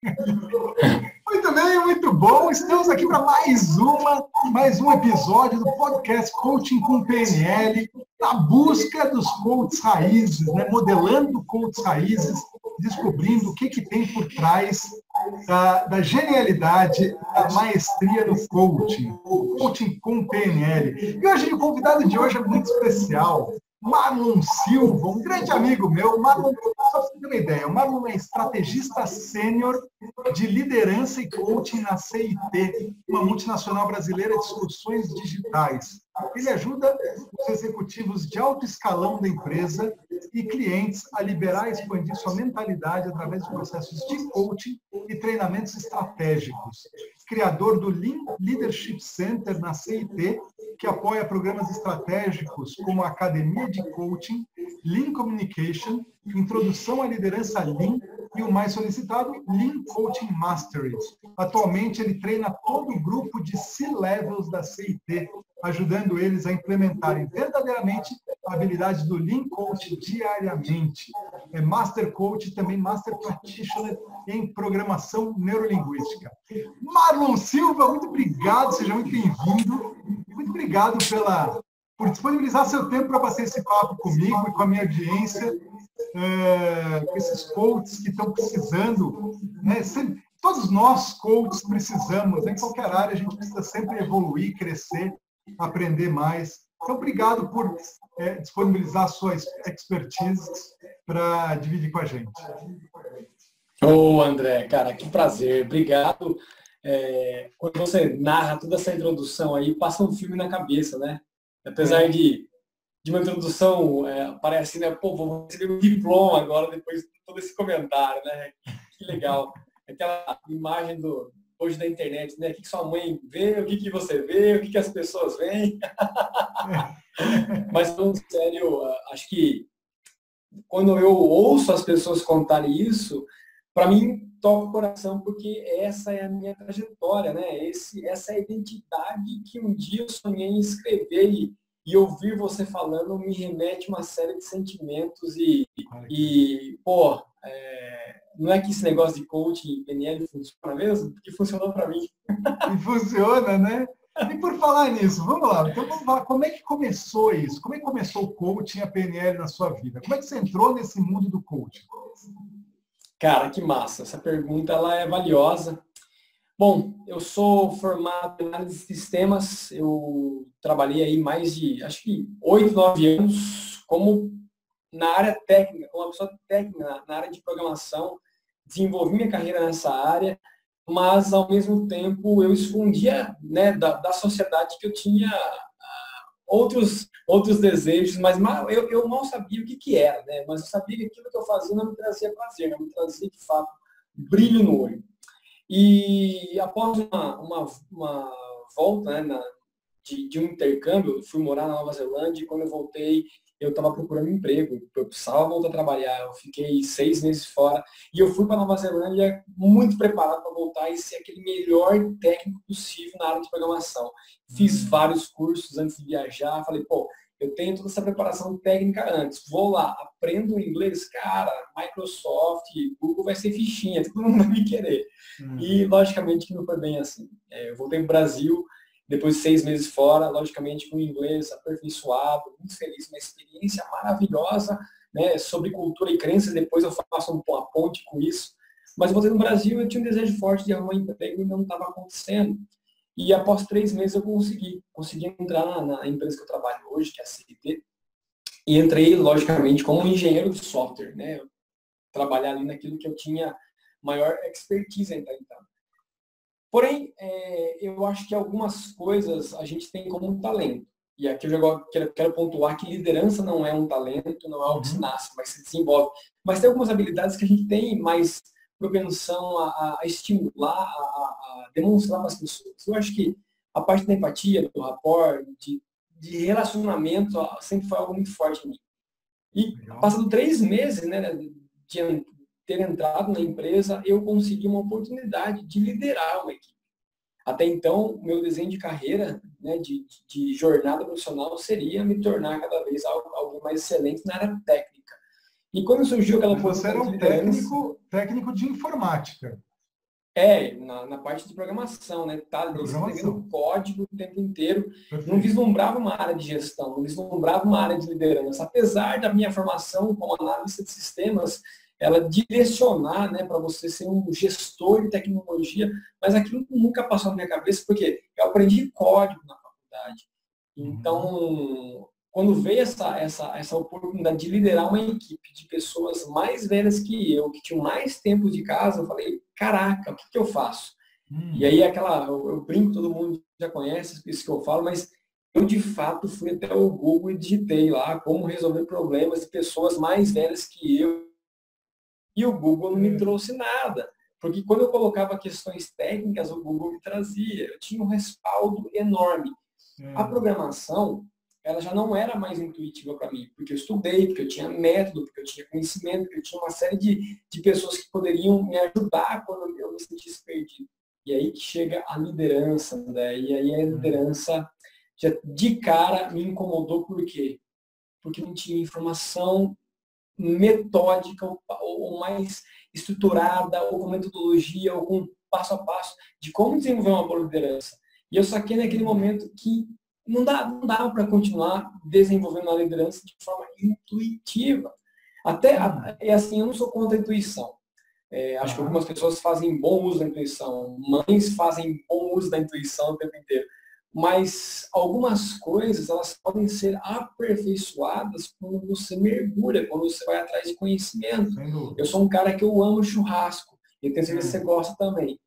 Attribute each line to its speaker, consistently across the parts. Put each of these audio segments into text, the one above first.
Speaker 1: Muito bem, muito bom. Estamos aqui para mais uma, mais um episódio do podcast Coaching com PNL, na busca dos coaches raízes, né? modelando coaches raízes, descobrindo o que, que tem por trás da, da genialidade, da maestria do coaching, coaching com PNL. E hoje o convidado de hoje é muito especial. Marlon Silva, um grande amigo meu. Marlon, só para você ter uma ideia, o Marlon é estrategista sênior de liderança e coaching na CIT, uma multinacional brasileira de soluções digitais. Ele ajuda os executivos de alto escalão da empresa e clientes a liberar e expandir sua mentalidade através de processos de coaching e treinamentos estratégicos. Criador do Lean Leadership Center na CIT, que apoia programas estratégicos como a Academia de Coaching, Lean Communication, Introdução à Liderança Lean e o mais solicitado, Lean Coaching Mastery. Atualmente, ele treina todo o grupo de C-Levels da CIT, ajudando eles a implementarem verdadeiramente habilidade do Lean Coach diariamente. É Master Coach, também Master Practitioner em Programação Neurolinguística. Marlon Silva, muito obrigado, seja muito bem-vindo. Muito obrigado pela, por disponibilizar seu tempo para passar esse papo comigo e com a minha audiência, é, com esses coaches que estão precisando. Né? Sempre, todos nós, coaches, precisamos, né? em qualquer área, a gente precisa sempre evoluir, crescer, aprender mais. Então, obrigado por é, disponibilizar sua expertise para dividir com a gente.
Speaker 2: Ô, oh, André, cara, que prazer. Obrigado. É, quando você narra toda essa introdução aí, passa um filme na cabeça, né? Apesar é. de, de uma introdução, é, parece, né? Pô, vou receber um diploma agora, depois de todo esse comentário, né? Que legal. Aquela imagem do, hoje da internet, né? O que, que sua mãe vê, o que, que você vê, o que, que as pessoas veem. Mas, falando sério, acho que quando eu ouço as pessoas contarem isso, para mim toca o coração porque essa é a minha trajetória, né? Esse, essa é a identidade que um dia eu sonhei em escrever e, e ouvir você falando me remete uma série de sentimentos e, e pô, é, não é que esse negócio de coaching PNL funciona mesmo? Porque funcionou para mim.
Speaker 1: E funciona, né? E por falar nisso, vamos lá. Então vamos lá. Como é que começou isso? Como é que começou o coaching, a PNL na sua vida? Como é que você entrou nesse mundo do coaching?
Speaker 2: Cara, que massa. Essa pergunta ela é valiosa. Bom, eu sou formado em análise de sistemas. Eu trabalhei aí mais de, acho que, oito, nove anos como na área técnica, como uma pessoa técnica na área de programação. Desenvolvi minha carreira nessa área, mas ao mesmo tempo eu escondia né, da, da sociedade que eu tinha outros, outros desejos, mas eu, eu não sabia o que, que era, né? Mas eu sabia que aquilo que eu fazia não me trazia prazer, não me trazia, de fato, brilho no olho. E após uma, uma, uma volta né, na, de, de, um intercâmbio, fui morar na Nova Zelândia e quando eu voltei, eu estava procurando emprego, eu precisava voltar a trabalhar, eu fiquei seis meses fora e eu fui para Nova Zelândia muito preparado para voltar e ser aquele melhor técnico possível na área de programação. Fiz uhum. vários cursos antes de viajar, falei, pô, eu tenho toda essa preparação técnica antes, vou lá, aprendo inglês, cara, Microsoft, Google vai ser fichinha, todo mundo vai me querer. Uhum. E logicamente que não foi bem assim. É, eu voltei para o Brasil, depois de seis meses fora, logicamente com inglês aperfeiçoado, muito feliz, uma experiência maravilhosa, né, sobre cultura e crenças, depois eu faço uma ponte com isso. Mas voltei no Brasil, eu tinha um desejo forte de arrumar um emprego e não estava acontecendo. E após três meses eu consegui, consegui entrar na, empresa que eu trabalho hoje, que é a CT, e entrei, logicamente, como engenheiro de software, né, trabalhar ali naquilo que eu tinha maior expertise então. Porém, é, eu acho que algumas coisas a gente tem como um talento. E aqui eu já quero, quero pontuar que liderança não é um talento, não é algo que se uhum. nasce, mas se desenvolve. Mas tem algumas habilidades que a gente tem mais propensão a, a estimular, a, a, demonstrar para as pessoas. Eu acho que a parte da empatia, do rapport, de, de relacionamento, sempre foi algo muito forte em mim. E passando três meses né, de, ter entrado na empresa, eu consegui uma oportunidade de liderar uma equipe. Até então, meu desenho de carreira, né, de, de, jornada profissional, seria me tornar cada vez algo, algo mais excelente na área técnica. E quando surgiu aquela
Speaker 1: Você era um técnico, técnico de informática.
Speaker 2: É, na, na, parte de programação, né? Tá escrevendo código o tempo inteiro. Perfeito. Não vislumbrava uma área de gestão, não vislumbrava uma área de liderança. Apesar da minha formação como analista de sistemas, ela direcionar né, para você ser um gestor de tecnologia, mas aquilo nunca passou na minha cabeça, porque eu aprendi código na faculdade. Então, quando veio essa, essa, essa oportunidade de liderar uma equipe de pessoas mais velhas que eu, que tinham mais tempo de casa, eu falei, caraca, o que, que eu faço? Hum. E aí aquela, eu, eu, brinco, todo mundo já conhece isso que eu falo, mas eu de fato fui até o Google e digitei lá como resolver problemas de pessoas mais velhas que eu. E o Google não me hum. trouxe nada. Porque quando eu colocava questões técnicas, o Google me trazia. Eu tinha um respaldo enorme. A hum. programação, ela já não era mais intuitiva para mim, porque eu estudei, porque eu tinha método, porque eu tinha conhecimento, porque eu tinha uma série de, de pessoas que poderiam me ajudar quando eu me sentisse perdido. E aí que chega a liderança, né? e aí a uhum. liderança já de cara me incomodou, por quê? Porque não tinha informação metódica ou, ou mais estruturada, ou com metodologia, ou com passo a passo de como desenvolver uma boa liderança. E eu saquei naquele momento que não dá, não dá para continuar desenvolvendo a liderança de forma intuitiva. Até, é assim, eu não sou contra a intuição. É, acho que algumas pessoas fazem bom uso da intuição, mães fazem bom uso da intuição o tempo inteiro. Mas algumas coisas, elas podem ser aperfeiçoadas quando você mergulha, quando você vai atrás de conhecimento. Eu sou um cara que eu amo churrasco, e tenho certeza que você gosta também.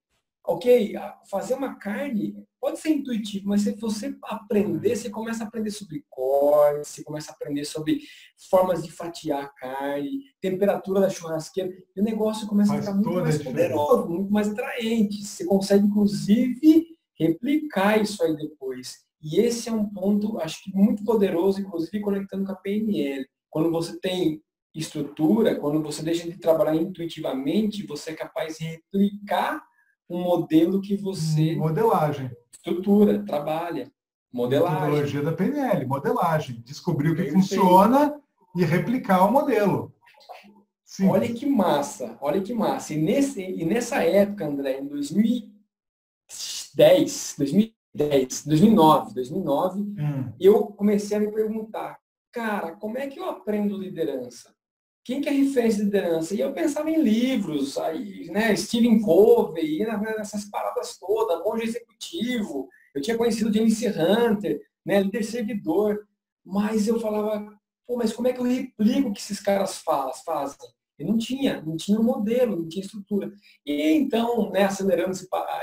Speaker 2: Ok, fazer uma carne pode ser intuitivo, mas se você aprender, você começa a aprender sobre corte, você começa a aprender sobre formas de fatiar a carne, temperatura da churrasqueira, e o negócio começa Faz a ficar muito mais poderoso, muito mais atraente. Você consegue, inclusive, replicar isso aí depois. E esse é um ponto, acho que muito poderoso, inclusive conectando com a PNL. Quando você tem estrutura, quando você deixa de trabalhar intuitivamente, você é capaz de replicar um modelo que você.
Speaker 1: Modelagem
Speaker 2: estrutura, trabalha. Modelagem.
Speaker 1: Metodologia da PNL, modelagem. Descobrir o que funciona e replicar o modelo.
Speaker 2: Sim. Olha que massa, olha que massa. E, nesse, e nessa época, André, em 2010, 2010, 2009, 2009, hum. eu comecei a me perguntar, cara, como é que eu aprendo liderança? quem que é referência de liderança? E eu pensava em livros, aí, né, Stephen Covey, nessas paradas todas, monge executivo, eu tinha conhecido James Hunter, né, líder servidor, mas eu falava, pô, mas como é que eu replico o que esses caras faz, fazem? Não tinha, não tinha um modelo, não tinha estrutura. E então, né, acelerando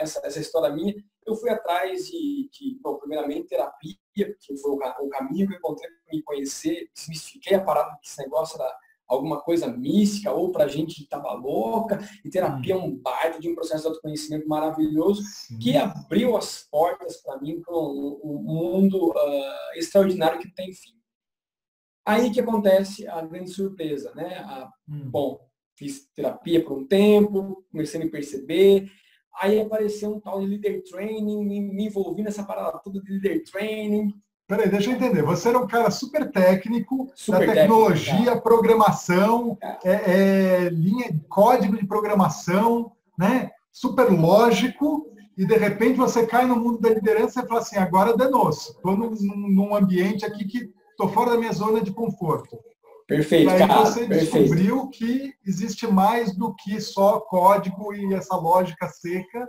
Speaker 2: essa, essa história minha, eu fui atrás de, de bom, primeiramente, terapia, que foi o, o caminho que eu encontrei para me conhecer, desmistifiquei a parada que esse negócio era alguma coisa mística ou para gente que estava louca. E terapia é um baita de um processo de autoconhecimento maravilhoso Sim. que abriu as portas para mim para um, um, mundo uh, extraordinário que tem fim. Aí que acontece a grande surpresa, né? A, hum. Bom, fiz terapia por um tempo, comecei a me perceber. Aí apareceu um tal de leader training, me, envolvi nessa parada toda de leader training,
Speaker 1: Peraí, deixa eu entender. Você era um cara super técnico super da tecnologia, técnico, programação, é, é, linha, código de programação, né? Super lógico, e de repente você cai no mundo da liderança e fala assim, agora danou-se. Estou num, num, ambiente aqui que estou fora da minha zona de conforto.
Speaker 2: Perfeito.
Speaker 1: E aí
Speaker 2: cara,
Speaker 1: você
Speaker 2: perfeito.
Speaker 1: descobriu que existe mais do que só código e essa lógica seca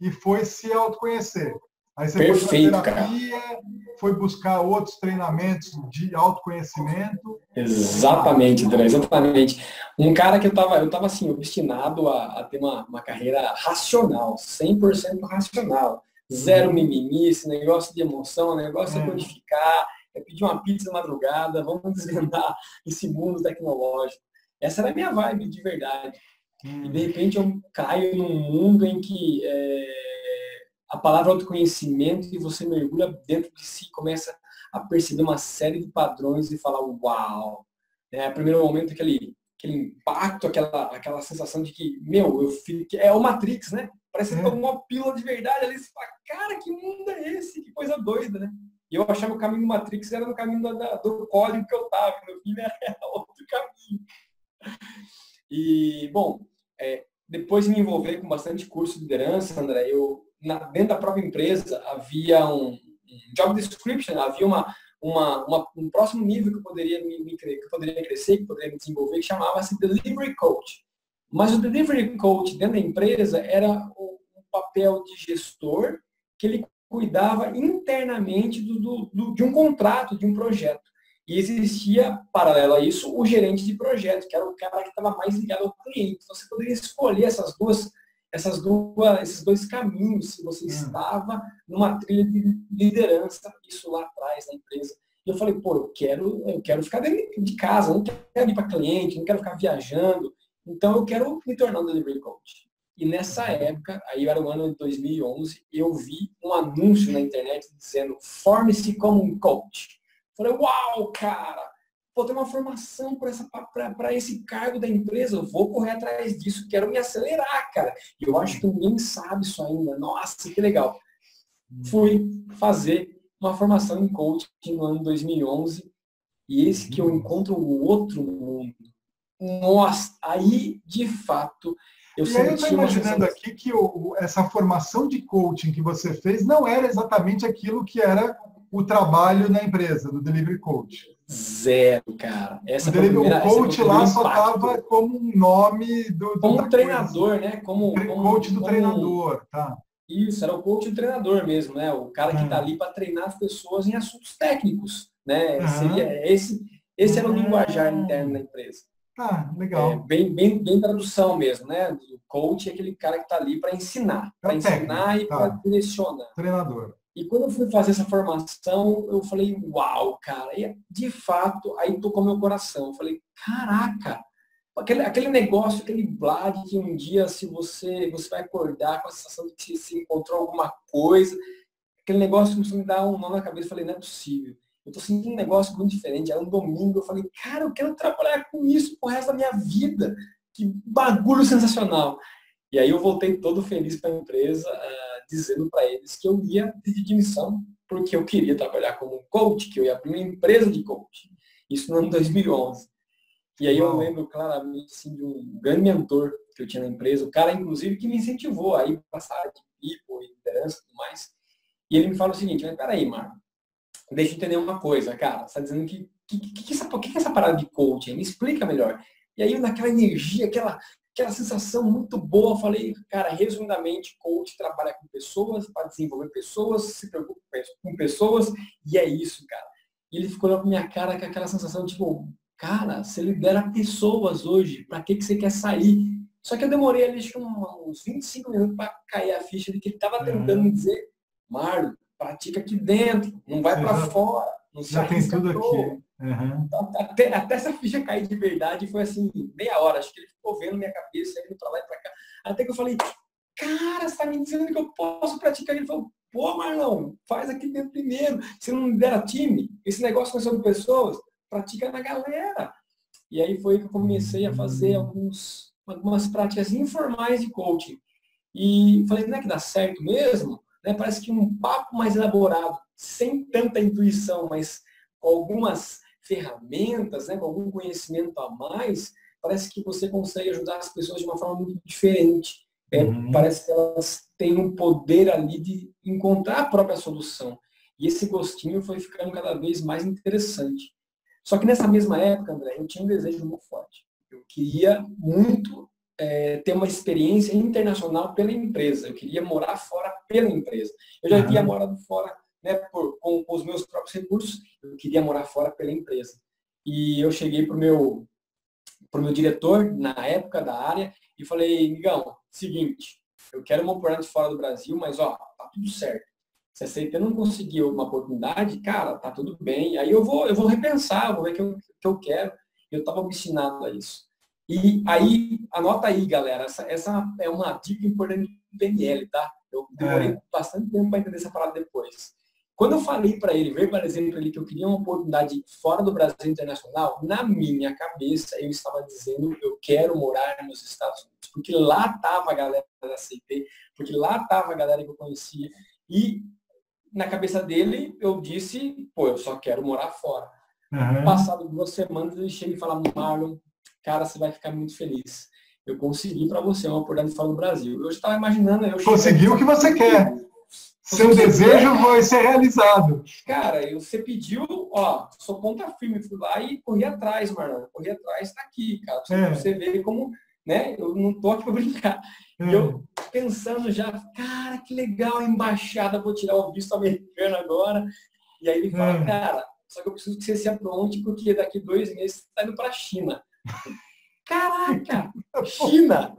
Speaker 1: e foi se autoconhecer. Aí você
Speaker 2: Perfeito, foi terapia,
Speaker 1: cara. foi buscar outros treinamentos de autoconhecimento.
Speaker 2: Exatamente, André, exatamente. Um cara que eu estava eu tava assim, obstinado a, a ter uma, uma carreira racional, 100% racional. Zero uhum. mimimi, esse negócio de emoção, negócio é. de codificar, é pedir uma pizza de madrugada, vamos desvendar esse mundo tecnológico. Essa era a minha vibe de verdade. E de repente eu caio num mundo em que é, a palavra autoconhecimento e você mergulha dentro de si, começa a perceber uma série de padrões e falar, uau! É, primeiro momento, aquele, aquele impacto, aquela, aquela sensação de que, meu, eu fiquei, é o Matrix, né? Parece que é. uma pílula de verdade ali, você fala, cara, que mundo é esse? Que coisa doida, né? E eu achava que o caminho do Matrix era no caminho da, do código que eu estava, no fim era outro caminho. E, bom, é, depois de me envolver com bastante curso de liderança, André, eu, na, dentro da própria empresa havia um, um job description, havia uma, uma, uma, um próximo nível que eu poderia me, me, que eu poderia crescer, que eu poderia me desenvolver, que chamava-se Delivery Coach. Mas o Delivery Coach dentro da empresa era um papel de gestor que ele cuidava internamente do, do, do, de um contrato, de um projeto. E existia, paralelo a isso, o gerente de projeto, que era o cara que estava mais ligado ao cliente. Então, você poderia escolher essas duas, essas duas, esses dois caminhos, se você hum. estava numa trilha de liderança, isso lá atrás na empresa. E eu falei, pô, eu quero, eu quero ficar dentro de casa, não quero ir para cliente, não quero ficar viajando. Então, eu quero me tornar um delivery coach. E nessa época, aí era o ano de 2011, eu vi um anúncio na internet dizendo forme-se como um coach. Falei, uau, cara, vou ter uma formação para esse cargo da empresa, eu vou correr atrás disso, quero me acelerar, cara. E eu acho que ninguém sabe isso ainda. Nossa, que legal. Fui fazer uma formação em coaching no ano 2011 e esse que eu encontro o outro mundo. Nossa, aí de fato
Speaker 1: eu e aí eu estou imaginando aqui que o, essa formação de coaching que você fez não era exatamente aquilo que era o trabalho na empresa, do Delivery Coach.
Speaker 2: Zero, cara.
Speaker 1: Essa o, delivery, primeira, o coach lá só estava como um nome do. do
Speaker 2: como treinador, coisa. né? Como,
Speaker 1: como coach do como, treinador, tá.
Speaker 2: Isso, era o coach do treinador mesmo, né? O cara que está é. ali para treinar as pessoas em assuntos técnicos, né? Uhum. Seria esse, esse era o linguajar interno da empresa.
Speaker 1: Ah, legal. É,
Speaker 2: bem, bem, bem tradução mesmo, né? O coach é aquele cara que está ali para ensinar, para é ensinar e tá. para direcionar.
Speaker 1: Treinador.
Speaker 2: E quando eu fui fazer essa formação, eu falei, uau, cara, e de fato, aí tocou meu coração. Eu falei, caraca, aquele, aquele negócio, aquele blad que um dia, se você, você vai acordar com a sensação de que se encontrou alguma coisa, aquele negócio começou a me dar um nó na cabeça. Eu falei, não é possível eu tô sentindo um negócio muito diferente. Era um domingo, eu falei, cara, eu quero trabalhar com isso pro resto da minha vida. Que bagulho sensacional. E aí eu voltei todo feliz para a empresa, uh, dizendo para eles que eu ia pedir missão, porque eu queria trabalhar como coach, que eu ia abrir uma empresa de coach. Isso no ano 2011. E aí eu lembro claramente assim, de um grande mentor que eu tinha na empresa, o cara, inclusive, que me incentivou a ir passar de people, liderança e tudo mais. E ele me fala o seguinte, mas peraí, Marco, deixa eu entender uma coisa, cara. Você está dizendo que que, que, que, essa, que, que essa parada de coaching? Me explica melhor. E aí, naquela energia, aquela, aquela sensação muito boa, eu falei, cara, resumidamente, coach trabalha com pessoas, para desenvolver pessoas, se preocupa com pessoas, e é isso, cara. E ele ficou pra minha cara com aquela sensação, tipo, cara, você lidera pessoas hoje, para que, que você quer sair? Só que eu demorei ali, acho que uns 25 minutos para cair a ficha de que ele estava tentando me dizer, Marlon, pratica aqui dentro, não vai para fora. Não
Speaker 1: já tem tudo aqui.
Speaker 2: Uhum. Até, até essa ficha cair de verdade foi assim, meia hora. Acho que ele ficou vendo minha cabeça, indo para lá e para cá. Até que eu falei, cara, você está me dizendo que eu posso praticar? Ele falou, pô, Marlon, faz aqui dentro primeiro. Você não lidera time? Esse negócio com sobre pessoas, pratica na galera. E aí foi que eu comecei a fazer alguns, algumas práticas informais de coaching. E falei, não é que dá certo mesmo? Né, parece que um papo mais elaborado, sem tanta intuição, mas com algumas ferramentas, né, com algum conhecimento a mais, parece que você consegue ajudar as pessoas de uma forma muito diferente. É, uhum. Parece que elas têm um poder ali de encontrar a própria solução. E esse gostinho foi ficando cada vez mais interessante. Só que nessa mesma época, André, eu tinha um desejo muito forte. Eu queria muito é, ter uma experiência internacional pela empresa. Eu queria morar fora pela empresa. Eu já havia morado fora né, por, com, com, os meus próprios recursos, eu queria morar fora pela empresa. E eu cheguei para o meu, pro meu diretor, na época da área, e falei, Migão, seguinte, eu quero uma oportunidade fora do Brasil, mas ó, tá tudo certo. Se aceita não conseguir uma oportunidade, cara, tá tudo bem. Aí eu vou, eu vou repensar, vou ver o que que eu quero. Eu estava obstinado a isso. E aí, anota aí, galera, essa, essa é uma dica importante do PNL, tá? Eu demorei é. bastante tempo para entender essa parada depois. Quando eu falei para ele, verbalizei para ele que eu queria uma oportunidade fora do Brasil internacional, na minha cabeça eu estava dizendo eu quero morar nos Estados Unidos, porque lá estava a galera da CIP, porque lá estava a galera que eu conhecia e na cabeça dele eu disse, pô, eu só quero morar fora. Uhum. Passado duas semanas ele chega e fala, Marlon, cara, você vai ficar muito feliz. eu consegui para você uma oportunidade fora do Brasil. Eu estava imaginando. Eu
Speaker 1: Conseguiu o que você quer. Seu desejo quer. vai ser realizado.
Speaker 2: Cara, você pediu, ó, sou ponta firme, fui lá e corri atrás, Marlon. Corri atrás, tá aqui, cara. Pra é. você ver como, né? Eu não tô aqui para brincar. É. Eu pensando já, cara, que legal, embaixada, vou tirar o visto americano agora. E aí ele fala, é. cara, só que eu preciso que você se apronte, porque daqui dois meses você está indo para a China. Caraca! China!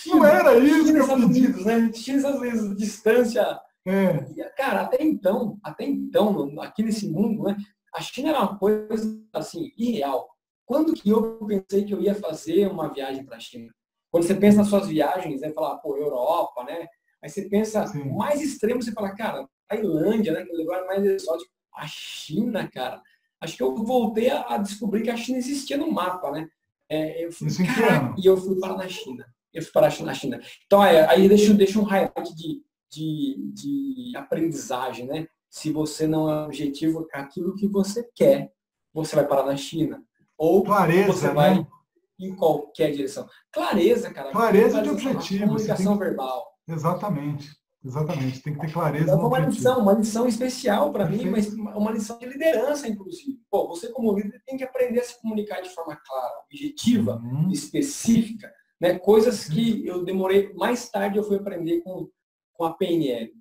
Speaker 1: China não era isso,
Speaker 2: China, Estados Unidos, né? China, Estados Unidos, distância. É. Cara, até então, até então, aqui nesse mundo, né? A China era uma coisa assim, irreal. Quando que eu pensei que eu ia fazer uma viagem para a China? Quando você pensa nas suas viagens, né? Falar, pô, Europa, né? Aí você pensa, Sim. mais extremo, você fala, cara, Tailândia, né? Que é o lugar mais exótico. A China, cara. Acho que eu voltei a, descobrir que a China existia no mapa, né? É, eu fui, cara, e eu fui para na China. Eu fui para a China. Então, é, aí deixa, deixa um highlight de, de, de aprendizagem, né? Se você não é objetivo aquilo que você quer, você vai parar na China. Ou
Speaker 1: Clareza,
Speaker 2: você vai né? em qualquer direção. Clareza, cara.
Speaker 1: Clareza de objetivo.
Speaker 2: Comunicação verbal.
Speaker 1: Exatamente. Exatamente, tem que ter clareza. É
Speaker 2: uma lição, uma lição especial para mim, mas uma lição de liderança, inclusive. Pô, você como líder tem que aprender a se comunicar de forma clara, objetiva, uhum. específica, né? Coisas que eu demorei mais tarde eu fui aprender com, com a PNL.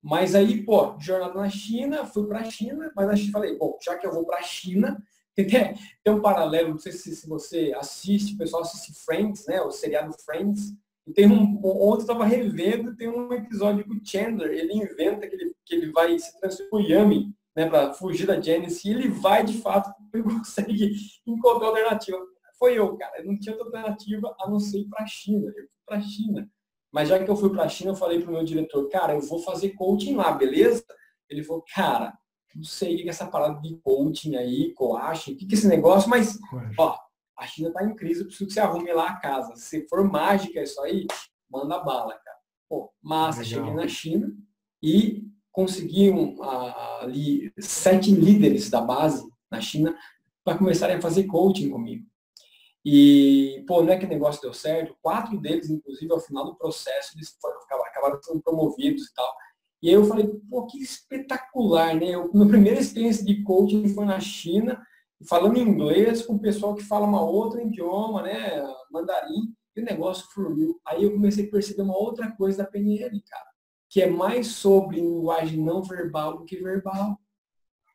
Speaker 2: Mas aí, pô, jornada na China, fui para a China, mas a falei, bom, já que eu vou para a China, tem, tem um paralelo, não sei se, se você assiste, o pessoal assiste Friends, né? O seriado Friends e tem um, ontem estava revendo, tem um episódio que o Chandler, ele inventa que ele, que ele vai se transformar em Yami, né, para fugir da Janice, e ele vai de fato, ele consegue encontrar alternativa. Foi eu, cara, eu não tinha outra alternativa a não ser ir para a China. Eu fui para a China. Mas já que eu fui para a China, eu falei para o meu diretor, cara, eu vou fazer coaching lá, beleza? Ele falou, cara, não sei o que é essa parada de coaching aí, coaching, o que é esse negócio, mas, ó, a China está em crise, eu preciso que você arrume lá a casa. Se for mágica isso aí, manda bala, cara. Pô, massa, Legal. cheguei na China e consegui um, ali sete líderes da base na China para começarem a fazer coaching comigo. E, pô, não é que o negócio deu certo. Quatro deles, inclusive, ao final do processo, eles foram, acabaram sendo promovidos e tal. E aí eu falei, pô, que espetacular, né? Eu, minha primeira experiência de coaching foi na China falando inglês com o pessoal que fala uma outra idioma, né, mandarim, e o negócio fluiu. Aí eu comecei a perceber uma outra coisa da PNL, cara, que é mais sobre linguagem não verbal do que verbal.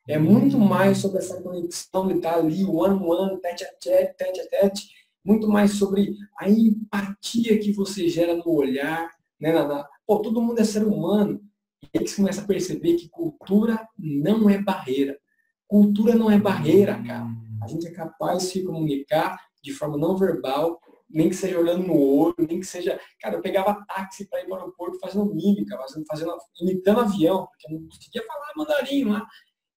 Speaker 2: É muito hum. mais sobre essa conexão de estar ali, one one, tete a tete, tete a tete, muito mais sobre a empatia que você gera no olhar, né, na, na... Pô, todo mundo é ser humano. E aí você começa a perceber que cultura não é barreira. Cultura não é barreira, cara. A gente é capaz de se comunicar de forma não verbal, nem que seja olhando no olho, nem que seja. Cara, eu pegava táxi para ir para o aeroporto fazendo mímica, fazendo, fazendo, imitando avião, porque eu não conseguia falar mandarim lá.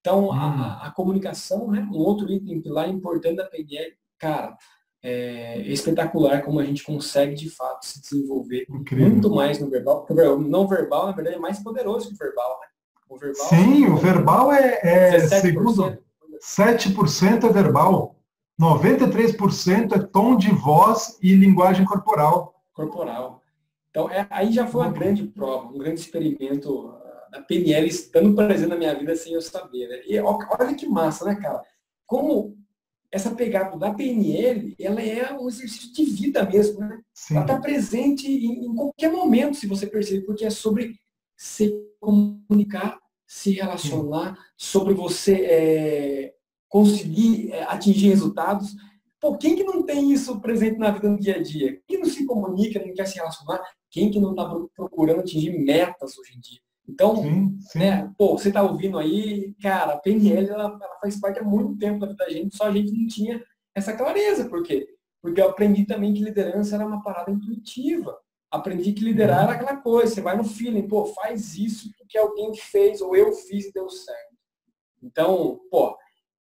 Speaker 2: Então, a, hum. a, comunicação, né? Um outro item lá importante da PNL, cara, é espetacular como a gente consegue de fato se desenvolver Incrível. muito mais no verbal, porque o não verbal, na verdade, é mais poderoso que o verbal, né?
Speaker 1: O verbal, Sim, o verbal é, é segundo 7% é verbal, 93% é tom de voz e linguagem corporal.
Speaker 2: Corporal. Então, é, aí já foi uma grande prova, um grande experimento ah, da PNL estando presente na minha vida sem eu saber. Né? E olha que massa, né, cara? Como essa pegada da PNL, ela é um exercício de vida mesmo, né? Sim. Ela está presente em, em, qualquer momento, se você perceber, porque é sobre se comunicar, se relacionar, sobre você é, conseguir é, atingir resultados. Pô, quem que não tem isso presente na vida no dia a dia? Quem não se comunica, não quer se relacionar? Quem que não está procurando atingir metas hoje em dia? Então, sim, sim. Né, pô, você está ouvindo aí, cara, a PNL ela, ela, faz parte há muito tempo da vida da gente, só a gente não tinha essa clareza. Por quê? Porque eu aprendi também que liderança era uma parada intuitiva. Aprendi que liderar era aquela coisa, você vai no feeling, pô, faz isso porque alguém fez, ou eu fiz e deu certo. Então, pô,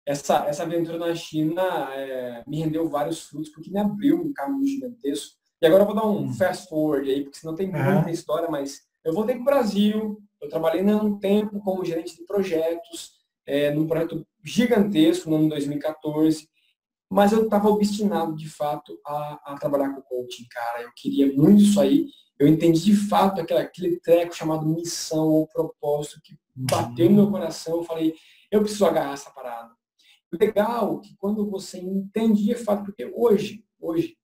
Speaker 2: essa, essa aventura na China é, me rendeu vários frutos, porque me abriu um caminho gigantesco. E agora eu vou dar um hum. fast forward aí, porque senão tem muita história, mas eu voltei para o Brasil, eu trabalhei há um tempo como gerente de projetos, é, num projeto gigantesco no ano 2014, Mas eu estava obstinado, de fato, a, a, trabalhar com coaching, cara. Eu queria muito isso aí. Eu entendi, de fato, aquele, aquele treco chamado missão ou propósito que bateu no meu coração. Eu falei, eu preciso agarrar essa parada. Legal que quando você entende, de fato, porque hoje, hoje,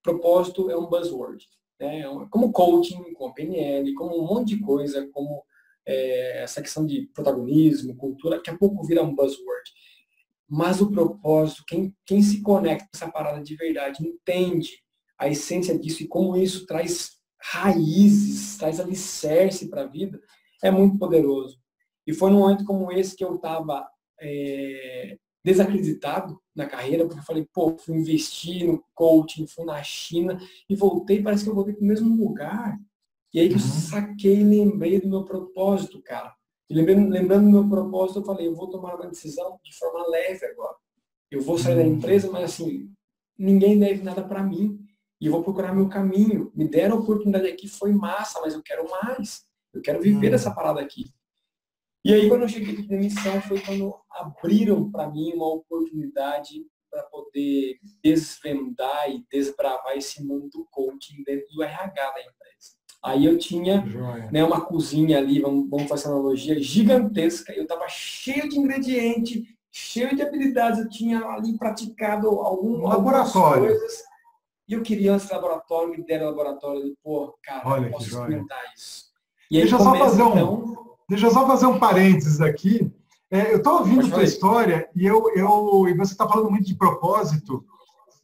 Speaker 2: propósito é um buzzword. Né? É como coaching, como PNL, como um monte de coisa, como é, essa questão de protagonismo, cultura, daqui a pouco vira um buzzword. Mas o propósito, quem, quem se conecta com essa parada de verdade, entende a essência disso e como isso traz raízes, traz alicerce para a vida, é muito poderoso. E foi num momento como esse que eu estava é, desacreditado na carreira, porque eu falei, pô, fui investir no coaching, fui na China e voltei, parece que eu voltei para o mesmo lugar. E aí que eu uhum. saquei e lembrei do meu propósito, cara. E lembrando, lembrando do meu propósito, eu falei, eu vou tomar uma decisão de forma leve agora. Eu vou sair da hum. empresa, mas assim, ninguém deve nada para mim. E eu vou procurar meu caminho. Me deram a oportunidade aqui, foi massa, mas eu quero mais. Eu quero viver hum. essa parada aqui. E aí, quando eu cheguei de demissão, foi quando abriram para mim uma oportunidade para poder desvendar e desbravar esse mundo do coaching dentro do RH da empresa. Aí eu tinha né, uma cozinha ali, vamos, vamos fazer analogia, gigantesca. Eu estava cheio de ingrediente, cheio de habilidades. Eu tinha ali praticado algum,
Speaker 1: um laboratório. coisas.
Speaker 2: E eu queria esse laboratório, me deram laboratório. E, pô, cara,
Speaker 1: Olha
Speaker 2: eu posso experimentar isso.
Speaker 1: E deixa, aí, só fazer um, então... deixa eu só fazer um parênteses aqui. É, eu estou ouvindo a tua história e, eu, eu, e você está falando muito de propósito.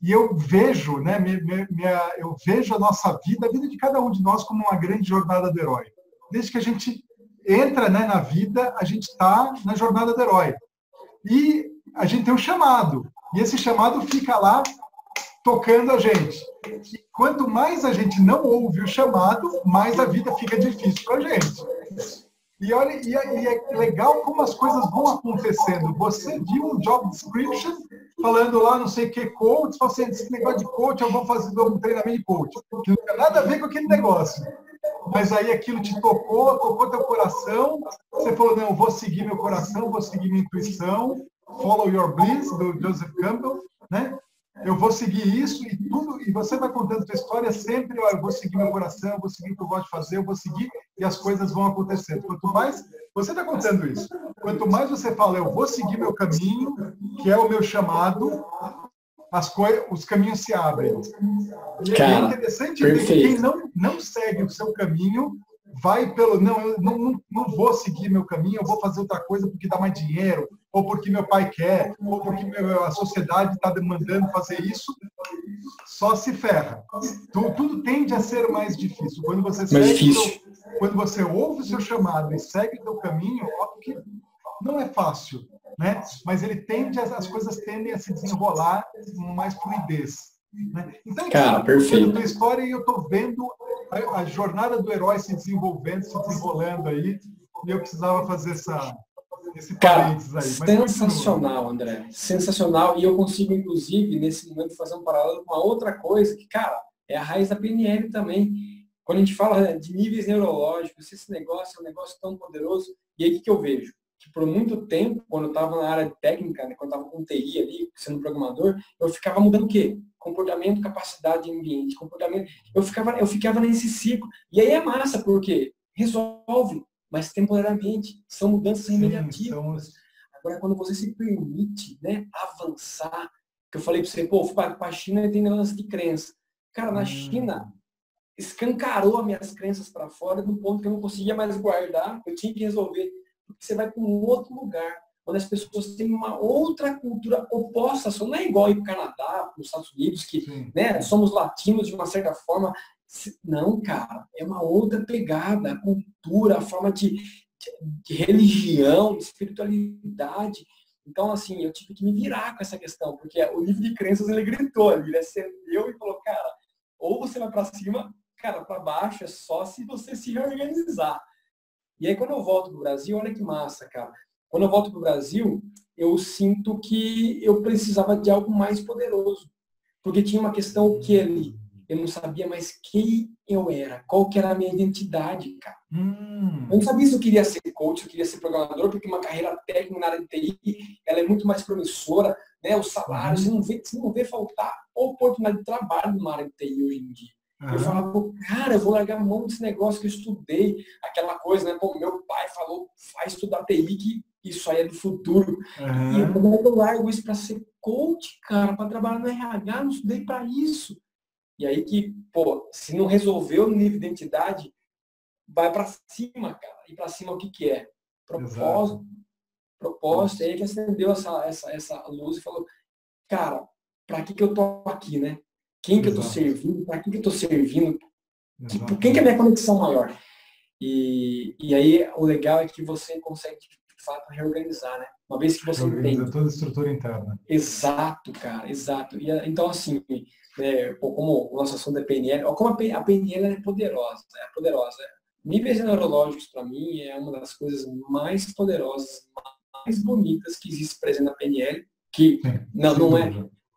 Speaker 1: E eu vejo, né, minha, eu vejo a nossa vida, a vida de cada um de nós como uma grande jornada do herói. Desde que a gente entra né, na vida, a gente está na jornada do herói. E a gente tem um chamado. E esse chamado fica lá tocando a gente. E quanto mais a gente não ouve o chamado, mais a vida fica difícil para a gente. E olha, e é, e é, legal como as coisas vão acontecendo. Você viu um job description falando lá não sei o que coach, você disse esse negócio de coach, eu vou fazer um treinamento de coach. Que não tem nada a ver com aquele negócio. Mas aí aquilo te tocou, tocou teu coração. Você falou, não, vou seguir meu coração, vou seguir minha intuição. Follow your bliss, do Joseph Campbell, né? eu vou seguir isso e tudo, e você vai contando sua história sempre, ó, eu vou seguir meu coração, eu vou seguir o que eu gosto de fazer, eu vou seguir e as coisas vão acontecendo. Quanto mais, você está contando isso, quanto mais você fala, eu vou seguir meu caminho, que é o meu chamado, as coisas, os caminhos se abrem. E é Cara, é interessante ver que quem não, não segue o seu caminho vai pelo, não, eu não, não, não vou seguir meu caminho, eu vou fazer outra coisa porque dá mais dinheiro, ou porque meu pai quer, ou porque a sociedade está demandando fazer isso, só se ferra. Tudo tende a ser mais difícil. Quando você, segue seu, quando você ouve o seu chamado e segue o seu caminho, óbvio que não é fácil, né? mas ele tende, as coisas tendem a se desenrolar com mais fluidez. Né? Então,
Speaker 2: Cara, eu perfeito.
Speaker 1: a história e eu estou vendo a, a jornada do herói se desenvolvendo, se desenrolando aí, e eu precisava fazer essa, esse
Speaker 2: Cara, aí. sensacional, André. Sensacional. E eu consigo, inclusive, nesse momento, fazer um paralelo com uma outra coisa que, cara, é a raiz da PNL também. Quando a gente fala de níveis neurológicos, esse negócio é um negócio tão poderoso. E aí, o que eu vejo? Que por muito tempo, quando eu estava na área técnica, né, quando eu estava com TI ali, sendo programador, eu ficava mudando o quê? Comportamento, capacidade de ambiente, comportamento. Eu ficava, eu ficava nesse ciclo. E aí é massa, porque resolve mas temporariamente. São mudanças imediativas. Agora, quando você se permite né, avançar, que eu falei para você, pô, para a China tem negócio de crença. Cara, na hum. China, escancarou as minhas crenças para fora, do ponto que eu não conseguia mais guardar, eu tinha que resolver. Porque você vai para um outro lugar, onde as pessoas têm uma outra cultura oposta, só não é igual ir para o Canadá, para os Estados Unidos, que né, somos latinos de uma certa forma, não, cara, é uma outra pegada, a cultura, a forma de, de, de religião, de espiritualidade. Então, assim, eu tive que me virar com essa questão, porque o livro de crenças, ele gritou, ele acendeu e falou, cara, ou você vai para cima, cara, para baixo é só se você se reorganizar. E aí, quando eu volto para o Brasil, olha que massa, cara. Quando eu volto para o Brasil, eu sinto que eu precisava de algo mais poderoso. Porque tinha uma questão que ali, eu não sabia mais quem eu era, qual que era a minha identidade, cara. Hum. Eu não sabia se eu queria ser coach, eu queria ser programador, porque uma carreira técnica na área de TI, ela é muito mais promissora, né? O salário, você, não vê, você não vê faltar oportunidade de trabalho numa área de TI hoje em dia. Uhum. Eu falava, cara, eu vou largar a mão desse negócio que eu estudei, aquela coisa, né? Pô, meu pai falou, faz estudar TI, que isso aí é do futuro. Uhum. E como é que eu largo isso para ser coach, cara, para trabalhar no RH? Não estudei para isso. E aí que, pô, se não resolveu no nível de identidade, vai para cima, cara. E para cima o que que é? Propósito. Exato. Propósito. Aí que acendeu essa, essa, essa luz e falou, cara, para que que eu tô aqui, né? Quem que Exato. eu tô servindo? Para que que eu tô servindo? Quem que é a minha conexão maior? E, e aí o legal é que você consegue de fato reorganizar, né? Uma vez que você
Speaker 1: entende. toda a estrutura interna.
Speaker 2: Exato, cara, exato. E, então, assim, é, como o nosso assunto é PNL, como a PNL é poderosa, é poderosa. Níveis neurológicos, para mim, é uma das coisas mais poderosas, mais bonitas que existe presente na PNL, que Sim, não, não é,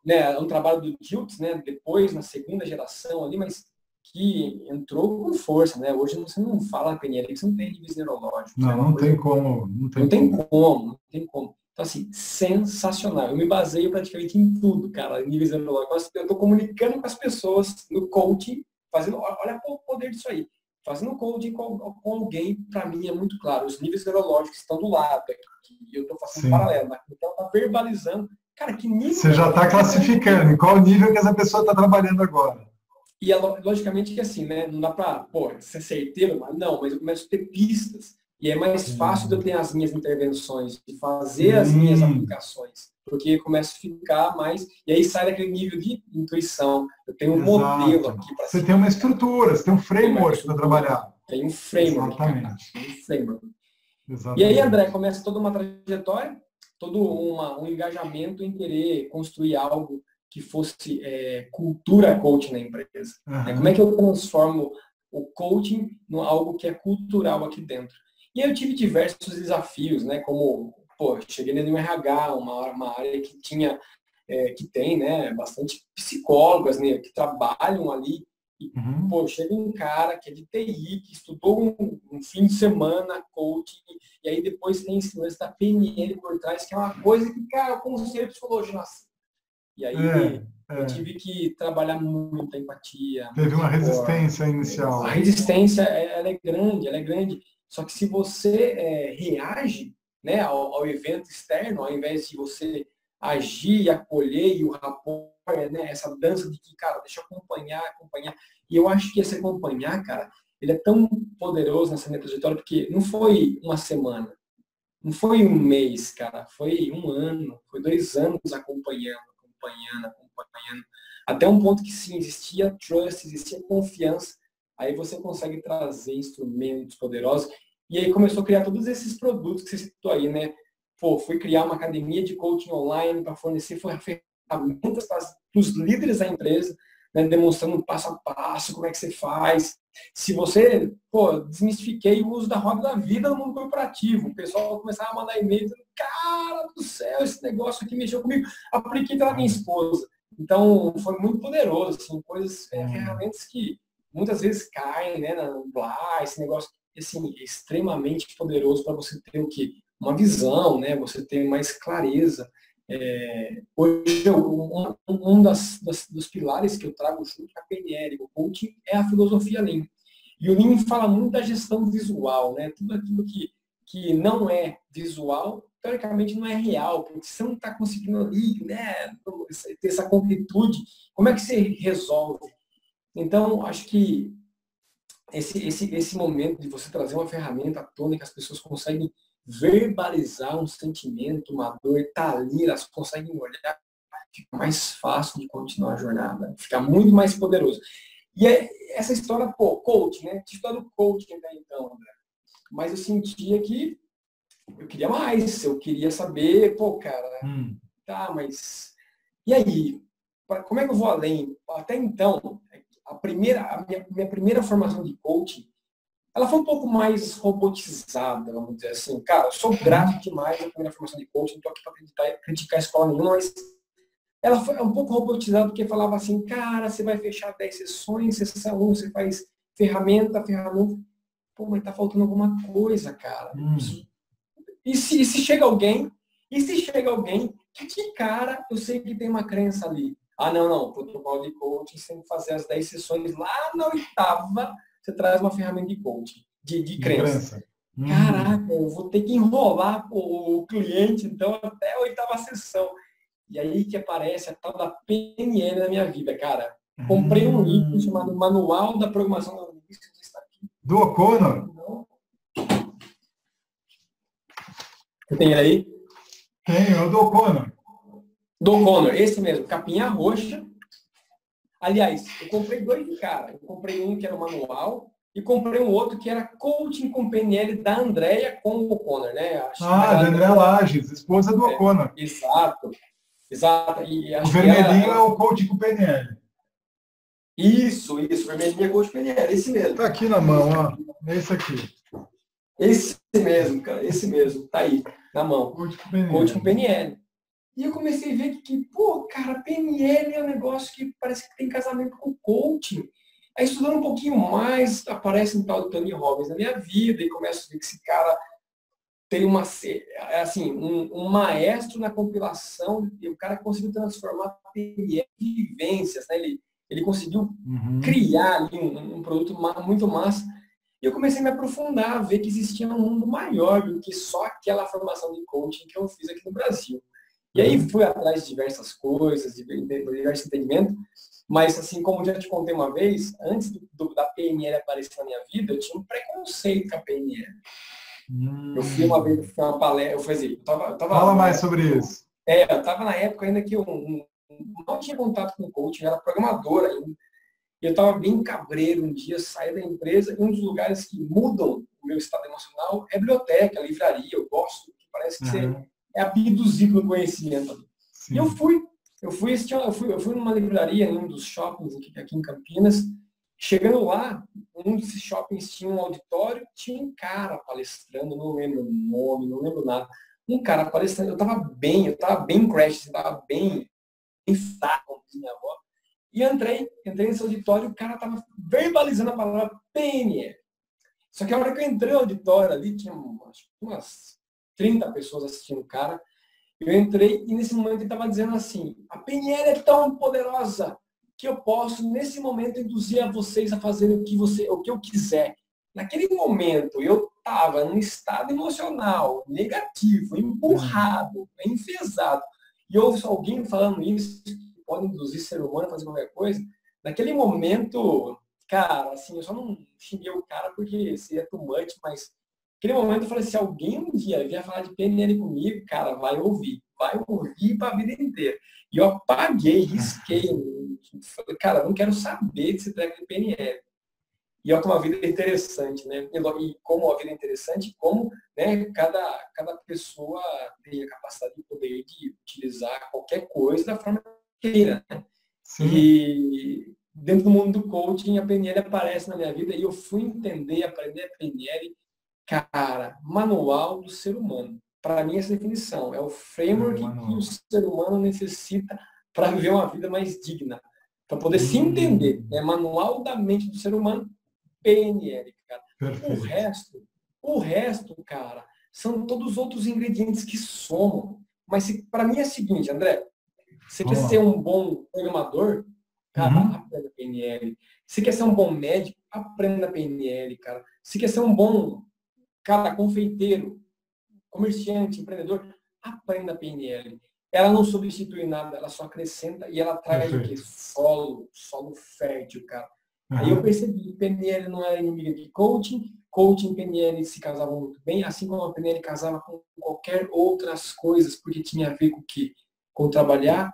Speaker 2: né, é um trabalho do Diltz, né, depois, na segunda geração ali, mas que entrou com força, né? Hoje você não fala PNL, você não tem níveis neurológicos.
Speaker 1: Não,
Speaker 2: né?
Speaker 1: não tem como.
Speaker 2: Não tem, não tem como. como, não tem como. Então, assim, sensacional. Eu me baseio praticamente em tudo, cara, níveis neurológicos. Eu estou comunicando com as pessoas no coaching, fazendo, olha o poder disso aí. Fazendo coaching com, com alguém, para mim, é muito claro. Os níveis neurológicos estão do lado, aqui, eu estou fazendo Sim. paralelo. Então, está verbalizando. Cara, que nível.
Speaker 1: Você já está classificando em qual nível que essa pessoa está trabalhando agora.
Speaker 2: E é, logicamente que assim, né? Não dá para, pô, ser certeiro, mas não, mas eu começo a ter pistas e é mais fácil de eu ter as minhas intervenções, de fazer as minhas aplicações, porque começa a ficar mais. E aí sai daquele nível de intuição. Eu tenho um Exato. modelo aqui
Speaker 1: para Você tem uma estrutura, você tem um framework para trabalhar.
Speaker 2: Tem um framework. Exatamente. Tem um framework. Exatamente. E aí, André, começa toda uma trajetória, todo uma, um engajamento em querer construir algo que fosse é, cultura coaching na empresa. Uhum. Como é que eu transformo o coaching em algo que é cultural aqui dentro? E eu tive diversos desafios, né? Como, pô, cheguei no RH, uma, uma área que tinha, é, que tem, né, bastante psicólogas, né, que trabalham ali. Uhum. pô, chega um cara que é de TI, que estudou um, um, fim de semana coaching, e aí depois tem esse lance da PNL por trás, que é uma coisa que, cara, o conselho de psicologia nasceu. E aí é, eu é. tive que trabalhar muito a empatia.
Speaker 1: Teve uma resistência inicial.
Speaker 2: A resistência ela é grande, ela é grande. Só que se você é, reage né, ao, ao, evento externo, ao invés de você agir, acolher e o rapport, né, essa dança de que, cara, deixa eu acompanhar, acompanhar. E eu acho que esse acompanhar, cara, ele é tão poderoso nessa minha trajetória, porque não foi uma semana, não foi um mês, cara, foi um ano, foi dois anos acompanhando, acompanhando, acompanhando, até um ponto que sim, existia trust, existia confiança, aí você consegue trazer instrumentos poderosos e aí começou a criar todos esses produtos que você citou aí, né? Pô, fui criar uma academia de coaching online para fornecer ferramentas para os líderes da empresa, né? demonstrando passo a passo como é que você faz. Se você, pô, desmistifiquei o uso da roda da vida no mundo corporativo, o pessoal começava a mandar e-mail, cara do céu, esse negócio aqui mexeu comigo, apliquei para minha esposa. Então, foi muito poderoso, assim, coisas, é, ferramentas que muitas vezes caem, né, na blá, esse negócio assim, extremamente poderoso para você ter o que? Uma visão, né? Você ter mais clareza. É, hoje, um, um das, das, dos pilares que eu trago junto com a PNL, o coaching, é a filosofia Lean. E o Lean fala muito da gestão visual, né? Tudo aquilo que, que não é visual, teoricamente não é real, porque você não está conseguindo ali, né, ter essa completude, como é que você resolve? Então, acho que esse, esse, esse momento de você trazer uma ferramenta à que as pessoas conseguem verbalizar um sentimento, uma dor, tá ali, elas conseguem olhar, fica mais fácil de continuar a jornada, fica muito mais poderoso. E é essa história, pô, coach, né? Que história do coach até então, André. Mas eu sentia que eu queria mais, eu queria saber, pô, cara, hum. tá, mas e aí? Como é que eu vou além? Até então, a primeira, a minha, minha primeira formação de coaching, ela foi um pouco mais robotizada, vamos dizer assim. Cara, eu sou grato demais à primeira formação de coaching, não estou aqui para criticar, a escola nenhuma, mas ela foi um pouco robotizada porque falava assim, cara, você vai fechar 10 sessões, sessão 1, você faz ferramenta, ferramenta. Pô, mas tá faltando alguma coisa, cara. Hum. E, se, e se chega alguém, e se chega alguém de cara eu sei que tem uma crença ali. Ah, não, não, o protocolo de coaching, tem que fazer as 10 sessões lá na oitava, você traz uma ferramenta de coaching, de, de crença. Hum. Caraca, eu vou ter que enrolar o cliente, então, até a oitava sessão. E aí que aparece a tal da PNL na minha vida, cara. Comprei um livro hum. chamado Manual da Programação da
Speaker 1: Do O'Connor?
Speaker 2: Você tem ele aí?
Speaker 1: Tenho, é o do O'Connor.
Speaker 2: Do O'Connor, esse mesmo, capinha roxa. Aliás, eu comprei dois de cara. Eu comprei um que era o manual e comprei um outro que era Coaching com PNL da Andrea com o O'Connor, né?
Speaker 1: Acho ah, da Andrea Lages, esposa do é, O'Connor.
Speaker 2: Exato. Exato. E
Speaker 1: o vermelhinho é o Coaching com PNL.
Speaker 2: Isso, isso. Vermelhinho é Coaching com PNL, esse mesmo.
Speaker 1: Tá aqui na mão, ó. É esse aqui.
Speaker 2: Esse mesmo, cara. Esse mesmo. Tá aí, na mão.
Speaker 1: Coaching com PNL.
Speaker 2: Coaching com PNL. E eu comecei a ver que, pô, cara, PNL é um negócio que parece que tem casamento com coaching. Aí estudando um pouquinho mais, aparece um tal do Tony Robbins na minha vida e começo a ver que esse cara tem uma, assim, um, um maestro na compilação e o cara conseguiu transformar PNL em vivências, né? Ele, ele conseguiu uhum. criar ali um, um produto muito massa. E eu comecei a me aprofundar, a ver que existia um mundo maior do que só aquela formação de coaching que eu fiz aqui no Brasil. E aí fui atrás de diversas coisas, de diversos entendimentos, mas assim como já te contei uma vez, antes do, da PNL aparecer na minha vida, eu tinha um preconceito com a PNL. Hum. Eu fui uma vez, fui uma palestra, eu fazia, eu tava, eu tava
Speaker 1: Fala mais sobre isso.
Speaker 2: É, eu tava na época ainda que eu não tinha contato com o coaching, eu era programador ainda. E eu estava bem cabreiro um dia, saí da empresa, e um dos lugares que mudam o meu estado emocional é a biblioteca, a livraria, eu gosto, que parece que uhum. você é abduzido no conhecimento. Sim. E eu fui, eu fui, eu fui, eu fui numa livraria, em um dos shoppings aqui, aqui em Campinas. Chegando lá, um desses shoppings tinha um auditório, tinha um cara palestrando, não lembro o nome, não lembro nada. Um cara palestrando, eu estava bem, eu estava bem crash, estava bem enfado, como diz minha avó. E entrei, entrei nesse auditório, o cara estava verbalizando a palavra PNL. Só que a hora que eu entrei no auditório ali, tinha umas, umas 30 pessoas assistindo o cara. Eu entrei e nesse momento ele estava dizendo assim, a PNL é tão poderosa que eu posso, nesse momento, induzir a vocês a fazerem o que, você, o que eu quiser. Naquele momento, eu estava num estado emocional negativo, empurrado, enfesado. E ouço alguém falando isso, que pode induzir ser humano a fazer qualquer coisa. Naquele momento, cara, assim, eu só não xinguei o cara porque seria too much, mas Naquele momento eu falei, se alguém um dia vier falar de PNL comigo, cara, vai ouvir. Vai ouvir para a vida inteira. E eu apaguei, risquei. Falei, cara, não quero saber desse treco de PNL. E olha como a vida é interessante, né? E como a vida é interessante, como né, cada, cada pessoa tem a capacidade de poder de utilizar qualquer coisa da forma que queira. Né? E dentro do mundo do coaching, a PNL aparece na minha vida e eu fui entender, aprender a PNL Cara, manual do ser humano. Para mim, essa definição é o framework é que o ser humano necessita para viver uma vida mais digna, para poder se entender. É manual da mente do ser humano, PNL, cara. Perfeito. O resto, o resto, cara, são todos os outros ingredientes que somam. Mas para mim é o seguinte, André, você quer ser um bom programador, cara, uhum. aprenda PNL. Se quer ser um bom médico, aprenda PNL, cara. Se quer ser um bom Cara, confeiteiro, comerciante, empreendedor, aprenda a PNL. Ela não substitui nada, ela só acrescenta e ela traz o quê? Solo, solo fértil, cara. Uhum. Aí eu percebi que PNL não era inimiga de coaching, coaching e PNL se casavam muito bem, assim como a PNL casava com qualquer outras coisas, porque tinha a ver com o quê? Com trabalhar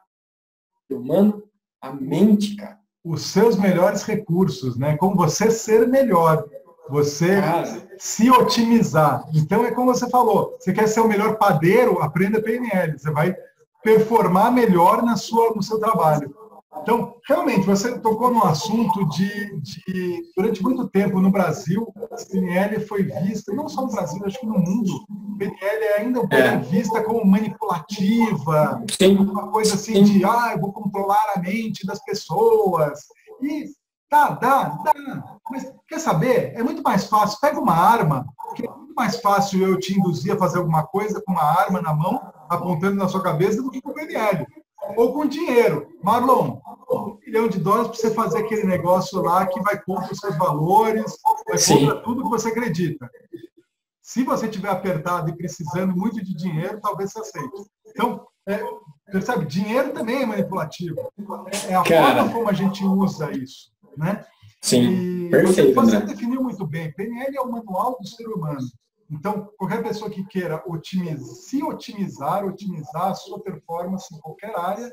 Speaker 2: o humano, a mente, cara.
Speaker 1: Os seus melhores recursos, né? Com você ser melhor. Você se otimizar. Então, é como você falou, você quer ser o melhor padeiro, aprenda PNL. Você vai performar melhor na sua, no seu trabalho. Então, realmente, você tocou num assunto de, de, durante muito tempo no Brasil, a PNL foi vista, não só no Brasil, acho que no mundo, a PNL é ainda é. vista como manipulativa, Sim. uma coisa assim Sim. de, ah, eu vou controlar a mente das pessoas. E Tá, dá, dá. Mas quer saber? É muito mais fácil. Pega uma arma, que é muito muito mais fácil eu te induzir a fazer alguma coisa com uma arma na mão, apontando na sua cabeça, do que com o PNL. Ou com dinheiro. Marlon, um milhão de dólares para você fazer aquele negócio lá que vai contra os seus valores, vai Sim. contra tudo que você acredita. Se você tiver apertado e precisando muito de dinheiro, talvez você aceite. Então, é, percebe? Dinheiro também é manipulativo. É a Cara. forma como a gente usa isso. Né?
Speaker 2: Sim, e perfeito.
Speaker 1: Você né? definiu muito bem. PNL é o manual do ser humano. Então, qualquer pessoa que queira otimizar, se otimizar, otimizar a sua performance em qualquer área,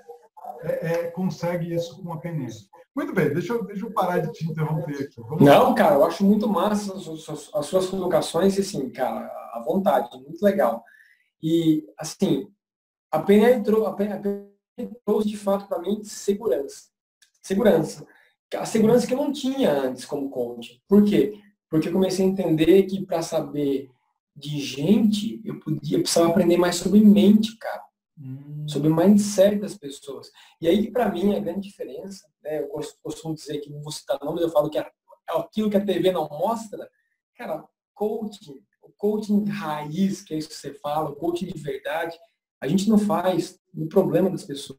Speaker 1: é, é, consegue isso com a PNL. Muito bem, deixa eu, deixa eu parar de te interromper aqui.
Speaker 2: Vamos Não, lá. cara, eu acho muito massa as, as, as suas colocações e, assim, cara, à vontade, muito legal. E, assim, a PNL entrou, a PNL trouxe, de fato, para mim, segurança. Segurança. A segurança que eu não tinha antes como coach. Por quê? Porque eu comecei a entender que para saber de gente, eu podia, eu precisava aprender mais sobre mente, cara. Hum. Sobre o mindset das pessoas. E aí, para mim, a grande diferença, né, eu costumo dizer que não vou citar nomes, eu falo que é aquilo que a TV não mostra, cara, coaching, o coaching raiz, que é isso que você fala, o coaching de verdade, a gente não faz no problema das pessoas.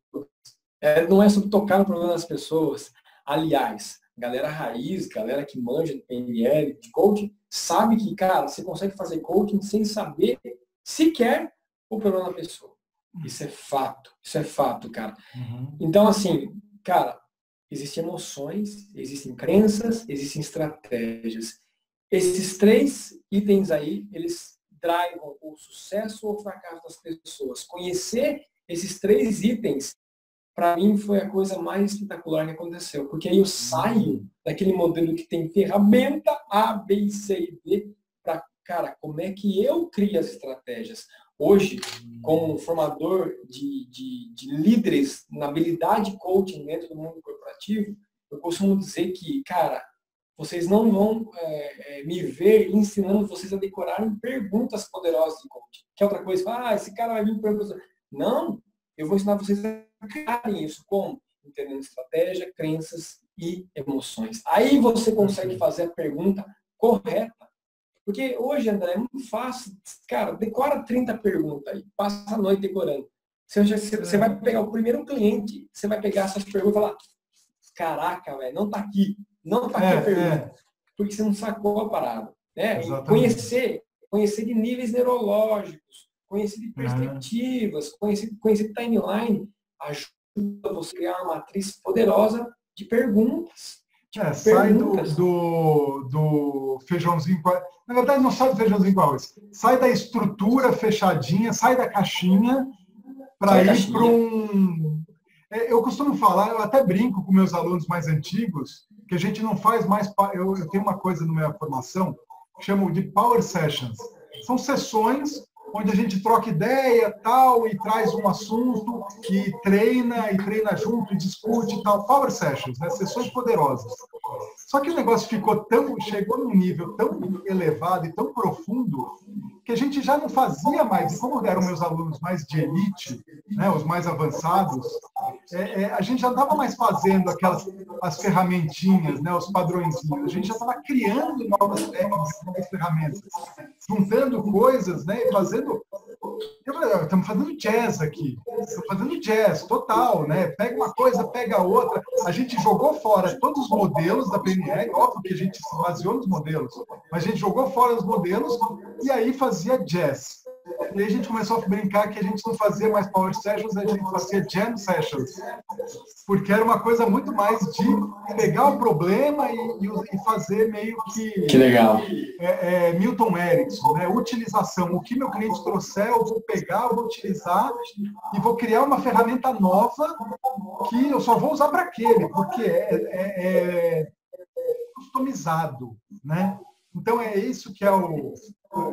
Speaker 2: É, não é sobre tocar no problema das pessoas. Aliás, galera raiz, galera que manja de PNL, de coaching, sabe que, cara, você consegue fazer coaching sem saber sequer o problema da pessoa. Isso é fato, isso é fato, cara. Uhum. Então, assim, cara, existem emoções, existem crenças, existem estratégias. Esses três itens aí, eles drivam o sucesso ou o fracasso das pessoas. Conhecer esses três itens para mim foi a coisa mais espetacular que aconteceu, porque aí eu saio daquele modelo que tem ferramenta A, B, C e D para, cara, como é que eu crio as estratégias? Hoje, como formador de, de, de líderes na habilidade coaching dentro do mundo corporativo, eu costumo dizer que, cara, vocês não vão é, é, me ver ensinando vocês a decorarem perguntas poderosas de coaching. Que é outra coisa, ah, esse cara vai vir perguntar. Não, eu vou ensinar vocês a criarem isso como entendendo estratégia, crenças e emoções. Aí você consegue fazer a pergunta correta. Porque hoje, André, é muito fácil. Cara, decora 30 perguntas aí, passa a noite decorando. Você, você vai pegar o primeiro cliente, você vai pegar essas perguntas e falar, caraca, velho, não tá aqui. Não tá aqui é, a pergunta. É. Porque você não sacou a parada. Né? Conhecer, conhecer de níveis neurológicos, conhecer de perspectivas, conhecer, conhecer timeline, ajuda você a criar uma matriz poderosa de perguntas.
Speaker 1: De é, sai do, do, do, feijãozinho Na verdade, não sai do feijãozinho com arroz. Sai da estrutura fechadinha, sai da caixinha para ir para um. É, eu costumo falar, eu até brinco com meus alunos mais antigos, que a gente não faz mais. Eu, eu tenho uma coisa na minha formação que chamo de Power Sessions. São sessões onde a gente troca ideia, tal, e traz um assunto, e treina, e treina junto, e discute e tal. Power sessions, né? sessões poderosas. Só que o negócio ficou tão, chegou num nível tão elevado e tão profundo que a gente já não fazia mais. E como eram meus alunos mais de elite, né, os mais avançados, é, é, a gente já estava mais fazendo aquelas as ferramentinhas, né, os padrõezinhos. A gente já estava criando novas técnicas, novas ferramentas, juntando coisas, né, e fazendo estamos fazendo jazz aqui. Estamos fazendo jazz, total, né? Pega uma coisa, pega outra. A gente jogou fora todos os modelos da PNL, óbvio que a gente se baseou nos modelos, mas a gente jogou fora os modelos e aí fazia jazz. E aí a gente começou a brincar que a gente não fazia mais power sessions, a gente fazia jam sessions. Porque era uma coisa muito mais de pegar o problema e, e fazer meio que.
Speaker 2: Que legal.
Speaker 1: É, é, Milton Erickson, né? Utilização. O que meu cliente trouxer, eu vou pegar, eu vou utilizar e vou criar uma ferramenta nova que eu só vou usar para aquele, porque é, é, é customizado, né? Então é isso que é o,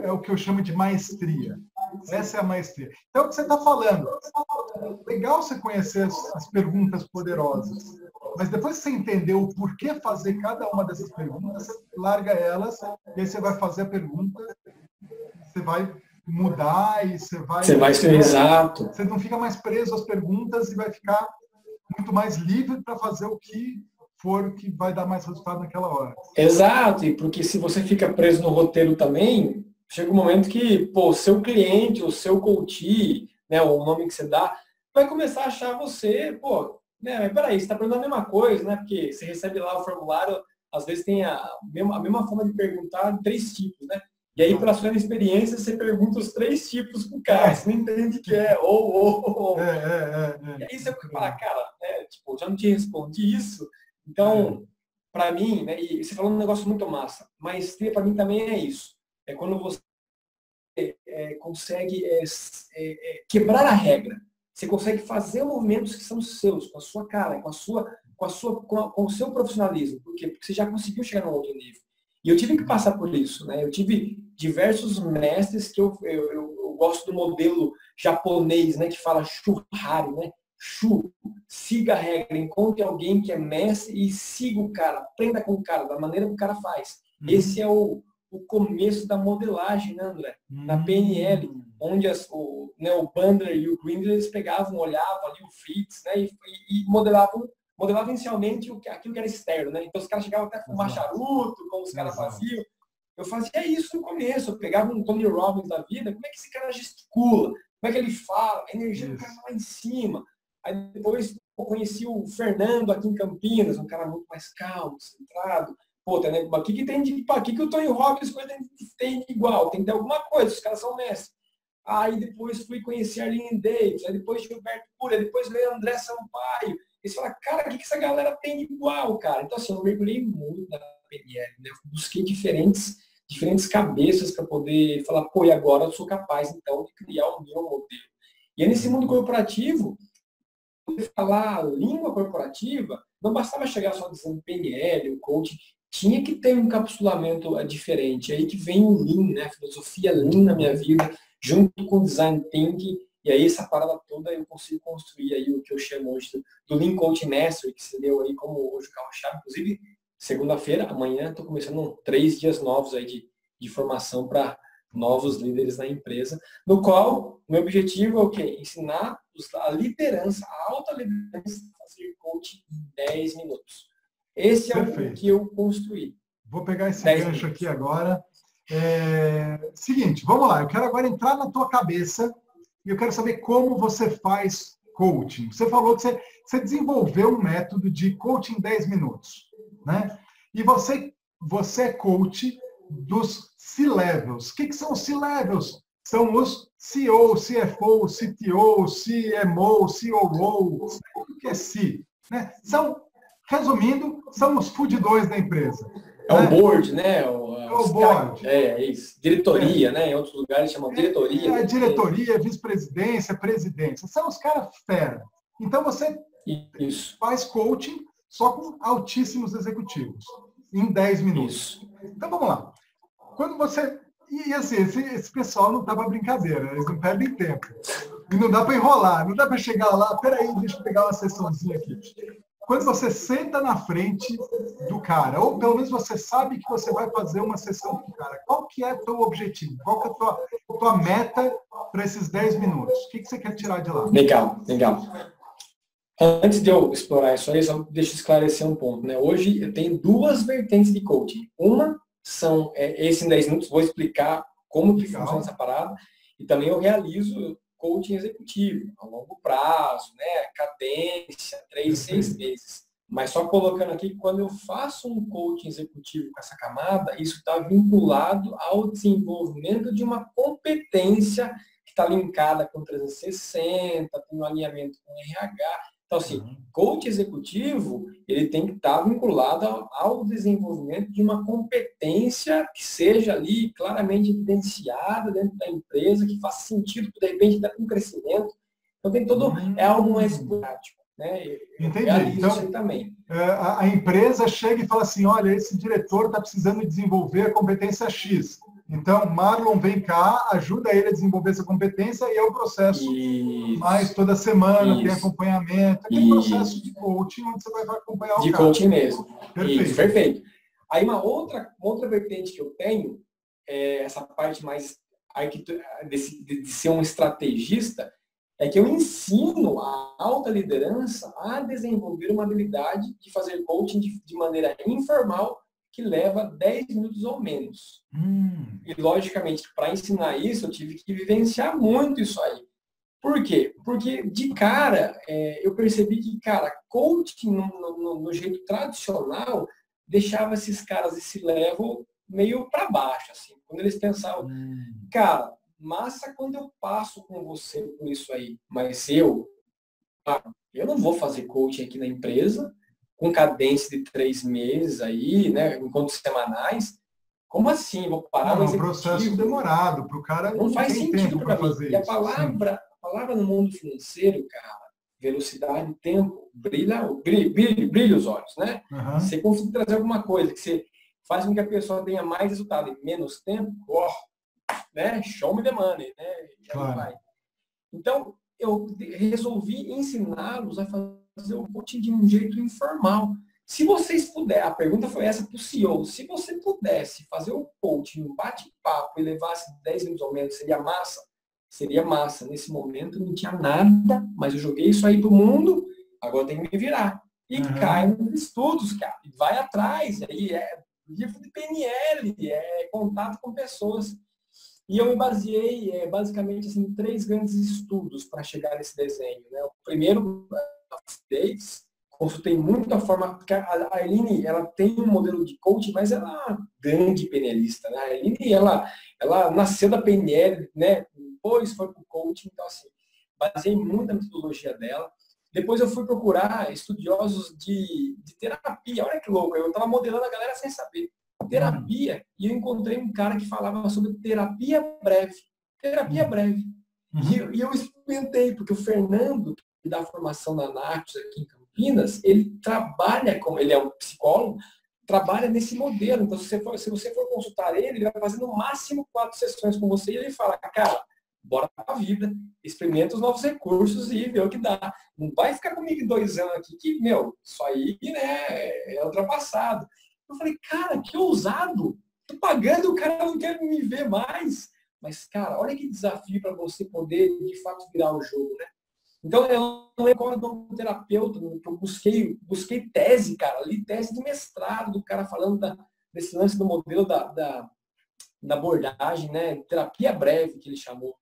Speaker 1: é o que eu chamo de maestria. Essa é a maestria. Então, o que você está falando? Legal você conhecer as, as, perguntas poderosas, mas depois que você entender o porquê fazer cada uma dessas perguntas, você larga elas e aí você vai fazer a pergunta, você vai mudar e você vai.
Speaker 2: Você vai ser exato.
Speaker 1: Você não fica mais preso às perguntas e vai ficar muito mais livre para fazer o que for que vai dar mais resultado naquela hora.
Speaker 2: Exato, e porque se você fica preso no roteiro também, chega um momento que, pô, seu cliente, o seu coach, né, o nome que você dá, vai começar a achar você, pô, né, mas peraí, você está perguntando a mesma coisa, né? Porque você recebe lá o formulário, às vezes tem a mesma, a mesma forma de perguntar, três tipos, né? E aí, pela sua experiência, você pergunta os três tipos pro cara, você não entende o que é, ou, ou, ou. É, é, é, é. E aí você fala, cara, né, tipo, já não te respondi isso. Então, para mim, né, e você falou um negócio muito massa, maestria para mim também é isso. É quando você é, consegue é, é, quebrar a regra. Você consegue fazer movimentos que são seus, com a sua cara, com a sua, com a sua, com, a, com o seu profissionalismo. Por quê? Porque você já conseguiu chegar num outro nível. E eu tive que passar por isso, né? Eu tive diversos mestres que eu, eu, eu, eu gosto do modelo japonês, né? Que fala churrari, né? Chu, siga a regra, encontre alguém que é mestre e siga o cara, aprenda com o cara, da maneira que o cara faz. Uhum. Esse é o, o começo da modelagem, né, André? Uhum. Na PNL, onde as, o, né, o Bandler e o Grindler, eles pegavam, olhavam ali o Fritz, né, e, e, modelavam modelava inicialmente o, aquilo que era externo, né? Então os caras chegavam até fumar charuto, como os caras faziam. Eu fazia isso no começo, eu pegava um Tony Robbins da vida, como é que esse cara gesticula, como é que ele fala, a energia do cara tá lá em cima. Aí depois eu conheci o Fernando aqui em Campinas, um cara muito mais calmo, centrado. Pô, tá, né? o que, que tem de. O que, que o Tony Robbins tem, tem de igual? Tem que ter alguma coisa, os caras são mestres. Aí depois fui conhecer Arlene Davis, aí depois Gilberto Cura, depois veio André Sampaio, e você fala, cara, o que, que essa galera tem de igual, cara? Então, assim, eu mergulhei muito na PNL, né? Eu busquei diferentes, diferentes cabeças para poder falar, pô, e agora eu sou capaz, então, de criar um meu modelo. E é nesse mundo corporativo, falar língua corporativa, não bastava chegar só dizendo PNL, o coaching, tinha que ter um encapsulamento diferente. É aí que vem o Lean, né? A filosofia Lean na minha vida, junto com o Design Thinking, e aí essa parada toda eu consigo construir aí o que eu chamo hoje do, Lean Coach Mastery, que se deu aí como hoje o carro-chave. Inclusive, segunda-feira, amanhã, estou começando três dias novos aí de, de formação para novos líderes na empresa, no qual meu objetivo é o quê? Ensinar a liderança, a alta liderança fazer coach em 10 minutos. Esse é Perfeito. o que eu construí.
Speaker 1: Vou pegar esse gancho minutos. aqui agora. É... Seguinte, vamos lá. Eu quero agora entrar na tua cabeça e eu quero saber como você faz coaching. Você falou que você, você desenvolveu um método de coaching em 10 minutos, né? E você, você é coach dos C-levels. O que, que são os C-levels? São os CEO, CFO, CTO, CMO, COO, o que é C? Né? São, resumindo, são os food 2 da empresa.
Speaker 2: É o board, né? O, é o board. É, é, isso. Diretoria, é. né? Em outros lugares chamam diretoria.
Speaker 1: É, é diretoria, vice-presidência, presidência. São os caras fera. Então você isso. faz coaching só com altíssimos executivos, em 10 minutos. Isso. Então vamos lá. Quando você. E assim, esse, esse pessoal não tá para brincadeira, eles não perdem tempo. E não dá para enrolar, não dá para chegar lá, peraí, deixa eu pegar uma sessãozinha aqui quando você senta na frente do cara, ou pelo menos você sabe que você vai fazer uma sessão com o cara, qual que é o teu objetivo? Qual que é a tua, tua meta para esses 10 minutos? O que, que você quer tirar de lá?
Speaker 2: Legal, legal. Antes de eu explorar isso aí, só deixa eu esclarecer um ponto. Né? Hoje eu tenho duas vertentes de coaching. Uma são, é, esse em 10 minutos, vou explicar como que funciona essa parada, e também eu realizo coaching executivo, a longo prazo, né? cadência, três, seis meses. Mas só colocando aqui que quando eu faço um coaching executivo com essa camada, isso está vinculado ao desenvolvimento de uma competência que está linkada com 360, tem um alinhamento com RH, então, assim, uhum. coach executivo, ele tem que estar vinculado ao desenvolvimento de uma competência que seja ali claramente evidenciada dentro da empresa, que faça sentido, de repente, dar um crescimento. Então, tem todo, é algo mais prático. Né?
Speaker 1: Entendi. Então, também. É, a empresa chega e fala assim, olha, esse diretor está precisando desenvolver a competência X. Então, Marlon, vem cá, ajuda ele a desenvolver essa competência e é o processo Isso. mais toda semana, Isso. tem acompanhamento, aquele Isso. processo de coaching onde você vai acompanhar o
Speaker 2: De cara. coaching mesmo. Perfeito. Isso, perfeito. Aí uma outra, outra vertente que eu tenho, é essa parte mais de, de ser um estrategista, é que eu ensino a alta liderança a desenvolver uma habilidade de fazer coaching de, de maneira informal que leva 10 minutos ou menos. Hum. E, logicamente, para ensinar isso, eu tive que vivenciar muito isso aí. Por quê? Porque, de cara, é, eu percebi que, cara, coaching no, no, no, jeito tradicional deixava esses caras esse level meio para baixo, assim. Quando eles pensavam, hum. cara, massa quando eu passo com você com isso aí, mas eu, ah, eu não vou fazer coaching aqui na empresa, com cadência de três meses aí, né, encontros semanais. Como assim? Vou parar
Speaker 1: não, É um processo demorado para o cara.
Speaker 2: Não, não faz sentido para mim. Fazer e a palavra, a palavra no mundo financeiro, cara, velocidade, tempo, brilha, brilha, brilha, brilha os olhos, né? Uhum. Você consegue trazer alguma coisa que você faz com que a pessoa tenha mais resultado em menos tempo, ó, né? Show me the money, né? Claro. Então, eu resolvi ensiná-los a fazer o coaching de um jeito informal. Se vocês puderem, a pergunta foi essa para o CEO, se você pudesse fazer o coaching, um bate-papo e levasse 10 minutos ou menos, seria massa? Seria massa. Nesse momento não tinha nada, mas eu joguei isso aí para o mundo, agora tem que me virar. E uhum. cai nos estudos, cara. E vai atrás. Aí é livro de PNL, é contato com pessoas. E eu me baseei é, basicamente assim, em três grandes estudos para chegar nesse desenho. Né? O primeiro, Davis, consultei muito a forma, porque a Aline, ela tem um modelo de coaching, mas ela é uma grande PNLista. Né? A Aline, ela, ela nasceu da PNL, né? depois foi para o coaching, então assim, baseei muito na metodologia dela. Depois eu fui procurar estudiosos de, de terapia. Olha que louco, eu estava modelando a galera sem saber terapia e eu encontrei um cara que falava sobre terapia breve. Terapia uhum. breve. Eu, e, eu experimentei, porque o Fernando, que dá formação na Natus aqui em Campinas, ele trabalha com, ele é um psicólogo, trabalha nesse modelo. Então, se você for, se você for consultar ele, ele vai fazer no máximo quatro sessões com você e ele fala, cara, bora para a vida, experimenta os novos recursos e vê o que dá. Não vai ficar comigo dois anos aqui que, meu, isso aí né, é ultrapassado. Eu falei, cara, que ousado! Tô pagando, o cara não quer me ver mais. Mas, cara, olha que desafio para você poder, de fato, virar o jogo, né? Então, eu não recordo um terapeuta, que eu busquei, busquei tese, cara, li tese de mestrado do cara falando da, desse lance do modelo da, da, da abordagem, né? Terapia breve, que ele chamou.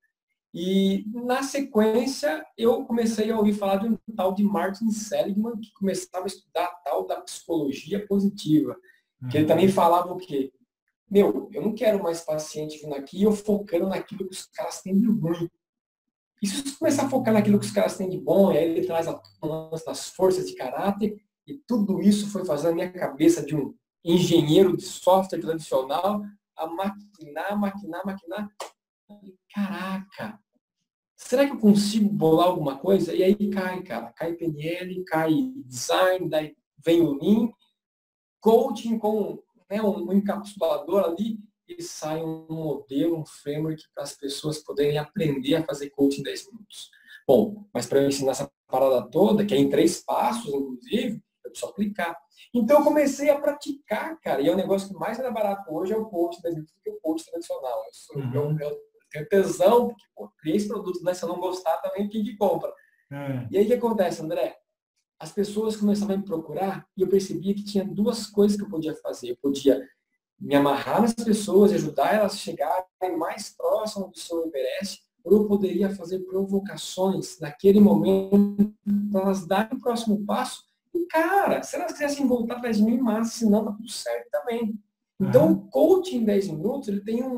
Speaker 2: E, na sequência, eu comecei a ouvir falar de um tal de Martin Seligman, que começava a estudar a tal da psicologia positiva. Que ele também falava o quê? Meu, eu não quero mais paciente vindo aqui eu focando naquilo que os caras têm de ruim. E se você começar a focar naquilo que os caras têm de bom, e aí ele traz a das forças de caráter, e tudo isso foi fazendo a minha cabeça de um engenheiro de software tradicional a maquinar, maquinar, maquinar. Caraca, será que eu consigo bolar alguma coisa? E aí cai, cara, cai PNL, cai design, daí vem o Lean, coaching com né, um encapsulador ali e sai um modelo, um framework para as pessoas poderem aprender a fazer coaching em 10 minutos. Bom, mas para eu ensinar essa parada toda, que é em três passos, inclusive, eu preciso aplicar. Então eu comecei a praticar, cara, e é o negócio que mais era barato hoje é o coaching 10 minutos do que o coaching tradicional. Eu, sou, uhum. eu, eu tenho tesão, porque pô, criei esse produto, né? Se eu não gostar, também quem que compra. É. E aí o que acontece, André? as pessoas começavam a me procurar e eu percebia que tinha duas coisas que eu podia fazer. Eu podia me amarrar nas pessoas e ajudar elas a chegarem mais próximas do seu Everest, ou eu poderia fazer provocações naquele momento para elas darem o próximo passo. E, cara, se elas quisessem voltar atrás de mim, mas senão tá tudo certo também. Então, o coaching em 10 minutos, ele tem um,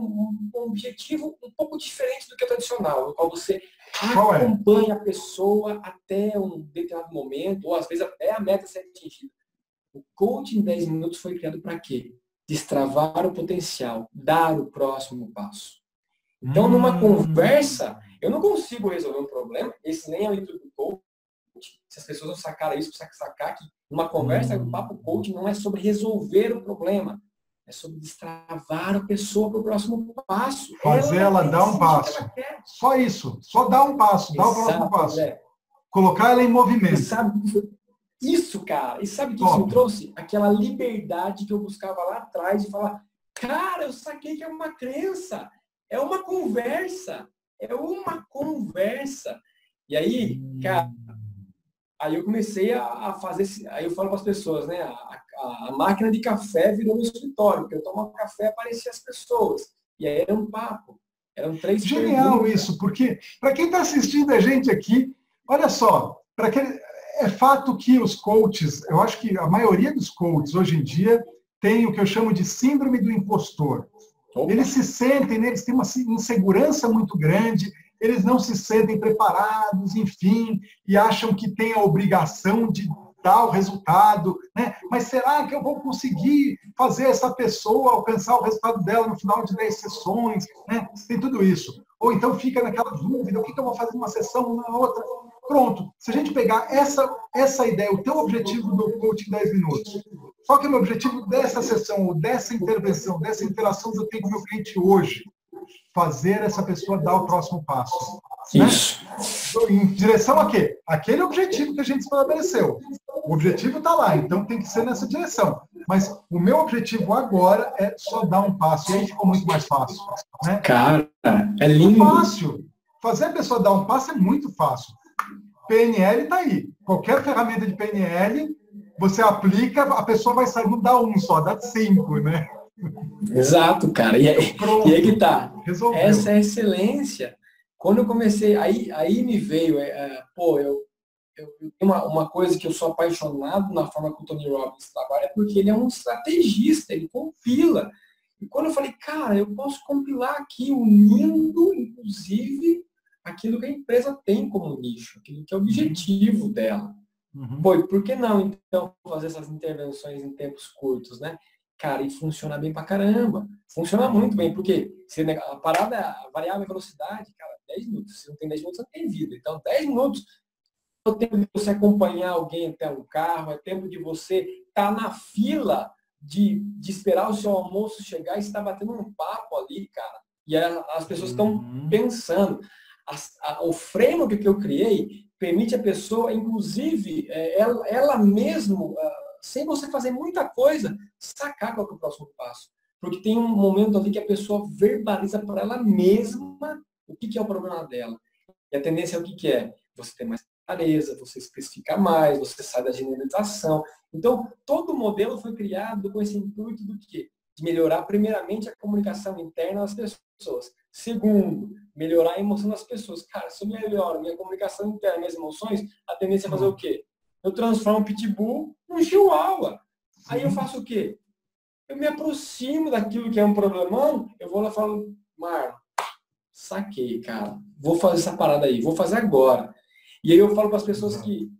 Speaker 2: um, objetivo um pouco diferente do que o tradicional, no qual você é? acompanha a pessoa até um determinado momento, ou às vezes até a meta ser atingida. O coaching em 10 minutos foi criado para quê? Destravar o potencial, dar o próximo passo. Então, numa hum. conversa, eu não consigo resolver um problema, esse nem é o intuito do coaching. Se as pessoas não sacaram isso, precisa sacar que numa conversa, hum. o papo coaching não é sobre resolver o problema, é sobre destravar a pessoa para o próximo passo.
Speaker 1: Fazer ela, ela dar um passo. Só isso. Só dar um passo, dar o próximo passo. É. Colocar ela em movimento.
Speaker 2: sabe, isso, cara. E sabe o que isso me trouxe? Aquela liberdade que eu buscava lá atrás de falar, cara, eu saquei que é uma crença. É uma conversa. É uma conversa. E aí, cara, aí eu comecei a, fazer, aí eu falo para as pessoas, né, a, a, máquina de café virou um escritório, porque eu tomava café aparecia as pessoas. E aí era um papo. Eram três
Speaker 1: Genial perguntas. isso, porque para quem está assistindo a gente aqui, olha só, para quem é fato que os coaches, eu acho que a maioria dos coaches hoje em dia tem o que eu chamo de síndrome do impostor. Opa. Eles se sentem, né, eles têm uma insegurança muito grande, eles não se sentem preparados, enfim, e acham que têm a obrigação de dar o resultado, né? Mas será que eu vou conseguir fazer essa pessoa alcançar o resultado dela no final de 10 sessões, né? Tem tudo isso. Ou então fica naquela dúvida, o que eu vou fazer numa sessão, na outra? Pronto. Se a gente pegar essa, essa ideia, o teu objetivo do coaching 10 minutos, qual que é o meu objetivo dessa sessão, ou dessa intervenção, dessa interação que eu tenho com o meu cliente hoje? Fazer essa pessoa dar o próximo passo. Né? Isso. Né? Em direção a quê? Aquele objetivo que a gente estabeleceu. O objetivo está lá, então tem que ser nessa direção. Mas o meu objetivo agora é só dar um passo. E aí ficou muito mais fácil. Né?
Speaker 2: Cara, é lindo.
Speaker 1: Fácil. Fazer a pessoa dar um passo é muito fácil. PNL está aí. Qualquer ferramenta de PNL, você aplica, a pessoa vai sair, não dá um só, dá cinco, né?
Speaker 2: Exato, cara. E aí, e aí que tá. Resolveu. Essa é excelência. Quando eu comecei, aí, aí me veio, é, é pô, eu, eu, eu uma, uma coisa que eu sou apaixonado na forma que o Tony Robbins trabalha, é porque ele é um estrategista, ele compila. E quando eu falei, cara, eu posso compilar aqui unindo, inclusive, aquilo que a empresa tem como nicho, aquilo que é o objetivo dela. Uhum. Pô, por que não, então, fazer essas intervenções em tempos curtos, né? Cara, e funciona bem pra caramba. Funciona muito bem, porque se a parada, a variável é velocidade, cara, 10 minutos. Se não tem 10 minutos, não tem vida. Então, 10 minutos é o tempo de você acompanhar alguém até um carro, é tempo de você estar tá na fila de, de esperar o seu almoço chegar e estar batendo um papo ali, cara. E as pessoas estão uhum. pensando a, a, o framework que eu criei permite a pessoa, inclusive, é, ela, ela mesmo, uh, sem você fazer muita coisa, sacar qual é o próximo passo. Porque tem um momento ali que a pessoa verbaliza para ela mesma o que, que, é o problema dela. E a tendência é o que, que é? Você ter mais clareza, você especificar mais, você sai da generalização. Então, todo o modelo foi criado com esse intuito do quê? Melhorar, primeiramente, a comunicação interna das pessoas. Segundo, melhorar a emoção das pessoas. Cara, se eu melhoro minha comunicação interna, minhas emoções, a tendência é fazer o quê? Eu transformo um pitbull num chihuahua. Aí eu faço o quê? Eu me aproximo daquilo que é um problemão, eu vou lá e falo, Mar, saquei, cara. Vou fazer essa parada aí, vou fazer agora. E aí eu falo para as pessoas que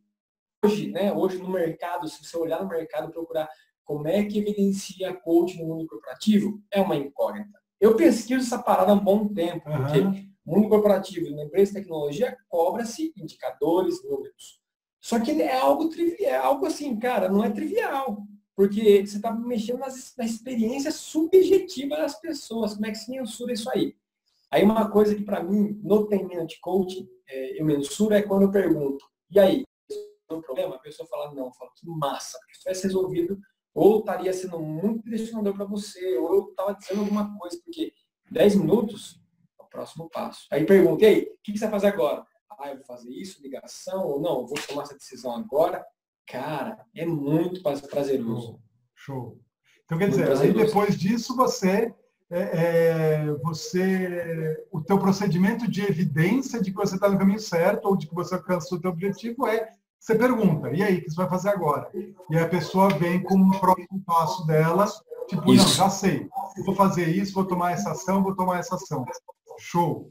Speaker 2: hoje, né, hoje no mercado, se você olhar no mercado procurar como é que evidencia coach no mundo corporativo, é uma incógnita. Eu pesquiso essa parada há um bom tempo, uhum. porque mundo corporativo, uma empresa de tecnologia, cobra-se indicadores, números. Só que é algo trivial, é algo assim, cara, não é trivial. Porque você está mexendo nas, na experiência subjetiva das pessoas. Como é que se mensura isso aí? Aí uma coisa que para mim, no treinamento de coaching, é, eu mensuro é quando eu pergunto, e aí, um problema? A pessoa fala, não, eu falo, que massa, porque se tivesse resolvido ou estaria sendo muito direcionador para você, ou eu estava dizendo alguma coisa, porque 10 minutos é o próximo passo. Aí pergunta, e aí, o que, você vai fazer agora? Ah, eu vou fazer isso, ligação, ou não, vou tomar essa decisão agora. Cara, é muito prazeroso.
Speaker 1: Show. Então, quer dizer, aí depois disso você, é, é, você, o teu procedimento de evidência de que você está no caminho certo ou de que você alcançou o teu objetivo é você pergunta, e aí, o que você vai fazer agora? E a pessoa vem com o próximo passo dela, tipo, isso. não, já sei, vou fazer isso, vou tomar essa ação, vou tomar essa ação. Show.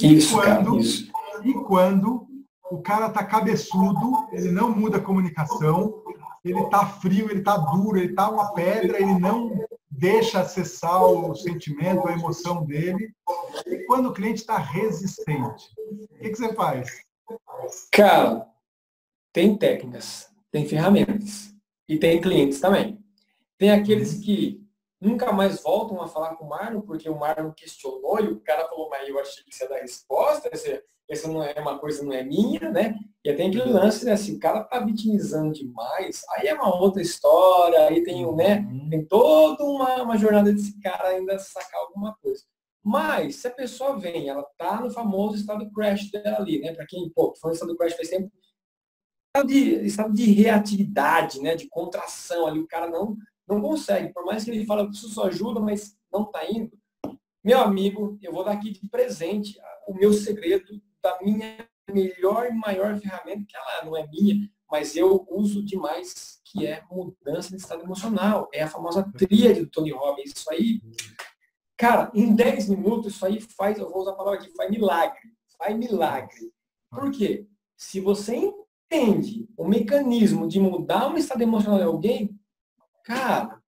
Speaker 2: Isso,
Speaker 1: e quando,
Speaker 2: cara, isso.
Speaker 1: E quando o cara tá cabeçudo, ele não muda a comunicação, ele tá frio, ele tá duro, ele tá uma pedra, ele não deixa acessar o sentimento, a emoção dele. E quando o cliente está resistente, o que, que você faz?
Speaker 2: Cara, tem técnicas, tem ferramentas e tem clientes também. Tem aqueles uhum. que nunca mais voltam a falar com o Marlon porque o Marlon questionou e o cara falou, mas eu achei que você ia dar resposta, essa, não é uma coisa, não é minha, né? E tem aquele lance, né? Assim, o cara tá vitimizando demais, aí é uma outra história, aí tem, né? Uhum. Tem toda uma, uma jornada desse cara ainda sacar alguma coisa. Mas, se a pessoa vem, ela tá no famoso estado crash dela ali, né? Para quem, pô, foi no estado crash faz tempo, estado de, estado de reatividade, né? De contração ali. O cara não, não consegue. Por mais que ele fale, eu preciso ajuda, mas não está indo. Meu amigo, eu vou dar aqui de presente o meu segredo da minha melhor e maior ferramenta, que ela não é minha, mas eu uso demais, que é mudança de estado emocional. É a famosa tríade do Tony Robbins. Isso aí, cara, em 10 minutos, isso aí faz, eu vou usar a palavra aqui, faz milagre. Faz milagre. Por quê? Se você entende o mecanismo de mudar um estado emocional de alguém, cara,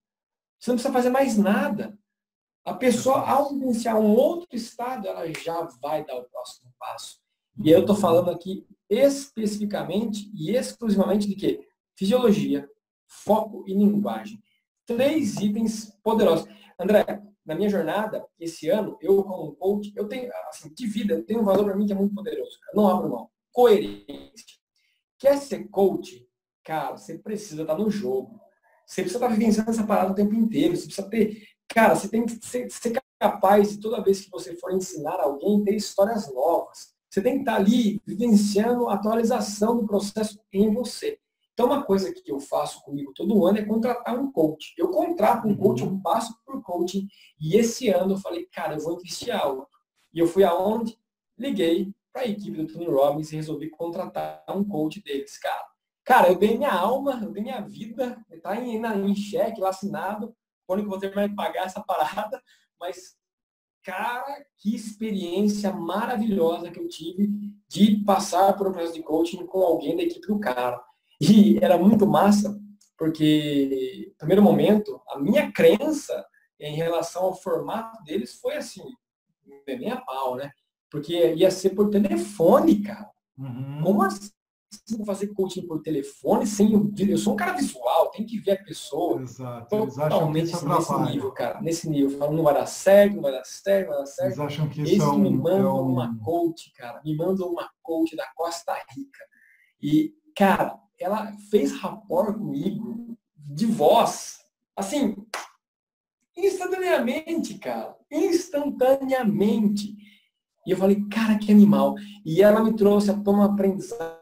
Speaker 2: você não precisa fazer mais nada. A pessoa, ao iniciar um outro estado, ela já vai dar o próximo passo. E eu estou falando aqui especificamente e exclusivamente de quê? Fisiologia, foco e linguagem. Três itens poderosos. André, na minha jornada, esse ano, eu como coach, eu tenho, assim, de vida, tenho um valor para mim que é muito poderoso. Não abro mão. Coerência. Quer ser coach? Cara, você precisa estar no jogo. Você precisa estar vivenciando essa parada o tempo inteiro. Você precisa ter. Cara, você tem que ser, ser capaz de toda vez que você for ensinar alguém, ter histórias novas. Você tem que estar ali vivenciando a atualização do processo em você. Então, uma coisa que eu faço comigo todo ano é contratar um coach. Eu contrato um coach, eu passo por coaching. E esse ano eu falei, cara, eu vou investir alto. E eu fui aonde? Liguei a equipe do Tony Robbins e resolvi contratar um coach deles, cara. Cara, eu dei minha alma, eu dei minha vida, está em, em cheque, lá assinado, quando que você vai pagar essa parada, mas cara, que experiência maravilhosa que eu tive de passar por um processo de coaching com alguém da equipe do cara. E era muito massa, porque, primeiro momento, a minha crença em relação ao formato deles foi assim, nem a pau, né? Porque ia ser por telefone, cara. Uhum. Como assim? fazer coaching por telefone sem eu sou um cara visual, tem que ver a pessoa.
Speaker 1: Exato.
Speaker 2: Totalmente assim, nesse nível, cara. Nesse nível. Falando, não vai dar certo, não vai dar certo, não vai dar certo.
Speaker 1: Eles acham que isso é um,
Speaker 2: me mandam
Speaker 1: é um...
Speaker 2: uma coach, cara. Me mandam uma coach da Costa Rica. E, cara, ela fez rapport comigo de voz. Assim, instantaneamente, cara. Instantaneamente. E eu falei, cara, que animal. E ela me trouxe a um aprendizado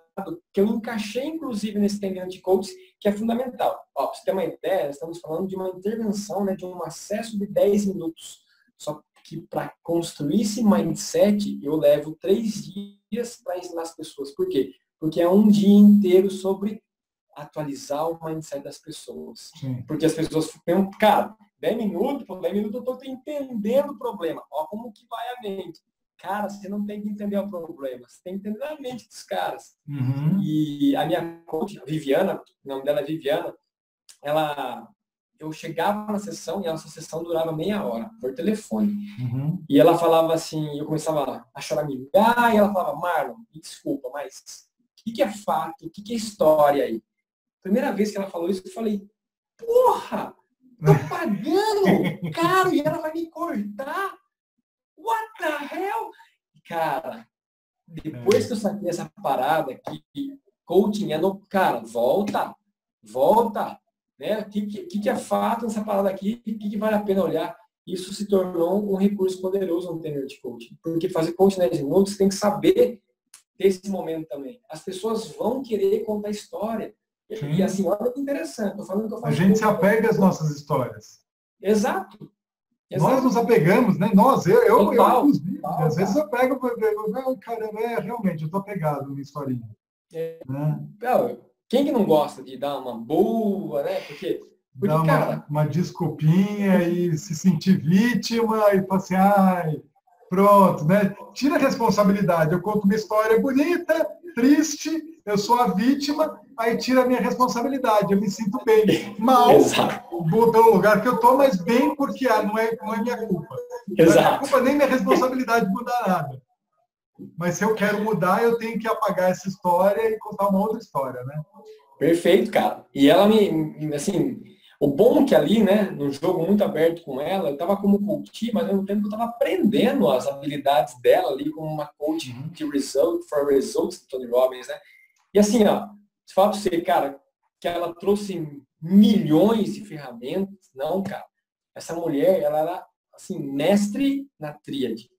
Speaker 2: que eu encaixei, inclusive, nesse treinamento de coach, que é fundamental. Ó, para você ter uma ideia, estamos falando de uma intervenção, né, de um acesso de 10 minutos. Só que para construir esse mindset, eu levo três dias para ensinar as pessoas. Por quê? Porque é um dia inteiro sobre atualizar o mindset das pessoas. Sim. Porque as pessoas ficam, cara, 10 minutos, por 10 minutos eu estou entendendo o problema. Ó, como que vai a mente. Cara, você não tem que entender o problema, você tem que entender a mente dos caras. Uhum. E a minha coach, a Viviana, o nome dela é Viviana, ela, eu chegava na sessão e a nossa sessão durava meia hora, por telefone. Uhum. E ela falava assim, eu começava a chorar, me ah, e ela falava, Marlon, me desculpa, mas o que, que é fato, o que, que é história aí? Primeira vez que ela falou isso, eu falei, porra, tô pagando caro e ela vai me cortar what the hell? Cara, depois que eu saquei essa parada que coaching é no. Cara, volta, volta. Né? O que, que, que é fato nessa parada aqui? O que, que vale a pena olhar? Isso se tornou um recurso poderoso no treino de coaching. Porque fazer coaching 10 minutos, você tem que saber desse momento também. As pessoas vão querer contar história. Sim. E assim, olha que interessante. Tô falando que eu
Speaker 1: faço a gente se apega às nossas histórias.
Speaker 2: Exato.
Speaker 1: Exato. Nós nos apegamos, né? Nós, eu, eu, total, eu inclusive, total, às vezes eu pego, eu, caramba, é, realmente, eu tô apegado na historinha.
Speaker 2: É. Né? Quem que não gosta de dar uma boa, né? Porque, porque
Speaker 1: dar uma,
Speaker 2: cara...
Speaker 1: uma desculpinha e se sentir vítima e falar assim, ai, pronto, né? Tira a responsabilidade. Eu conto uma história bonita, triste, eu sou a vítima, aí tira a minha responsabilidade, eu me sinto bem. Mal, pelo lugar que eu estou, mas bem porque ah, não, é, não é minha culpa. Exato. Não é minha culpa nem minha responsabilidade de mudar nada. Mas se eu quero mudar, eu tenho que apagar essa história e contar uma outra história, né?
Speaker 2: Perfeito, cara. E ela me, assim, o bom que ali, né, no jogo muito aberto com ela, eu estava como coach, mas ao mesmo tempo eu estava aprendendo as habilidades dela ali como uma coach uhum. de result for results de Tony Robbins, né? E assim, ó, se falar para você, cara, que ela trouxe milhões de ferramentas, não, cara. Essa mulher, ela era assim, mestre na tríade.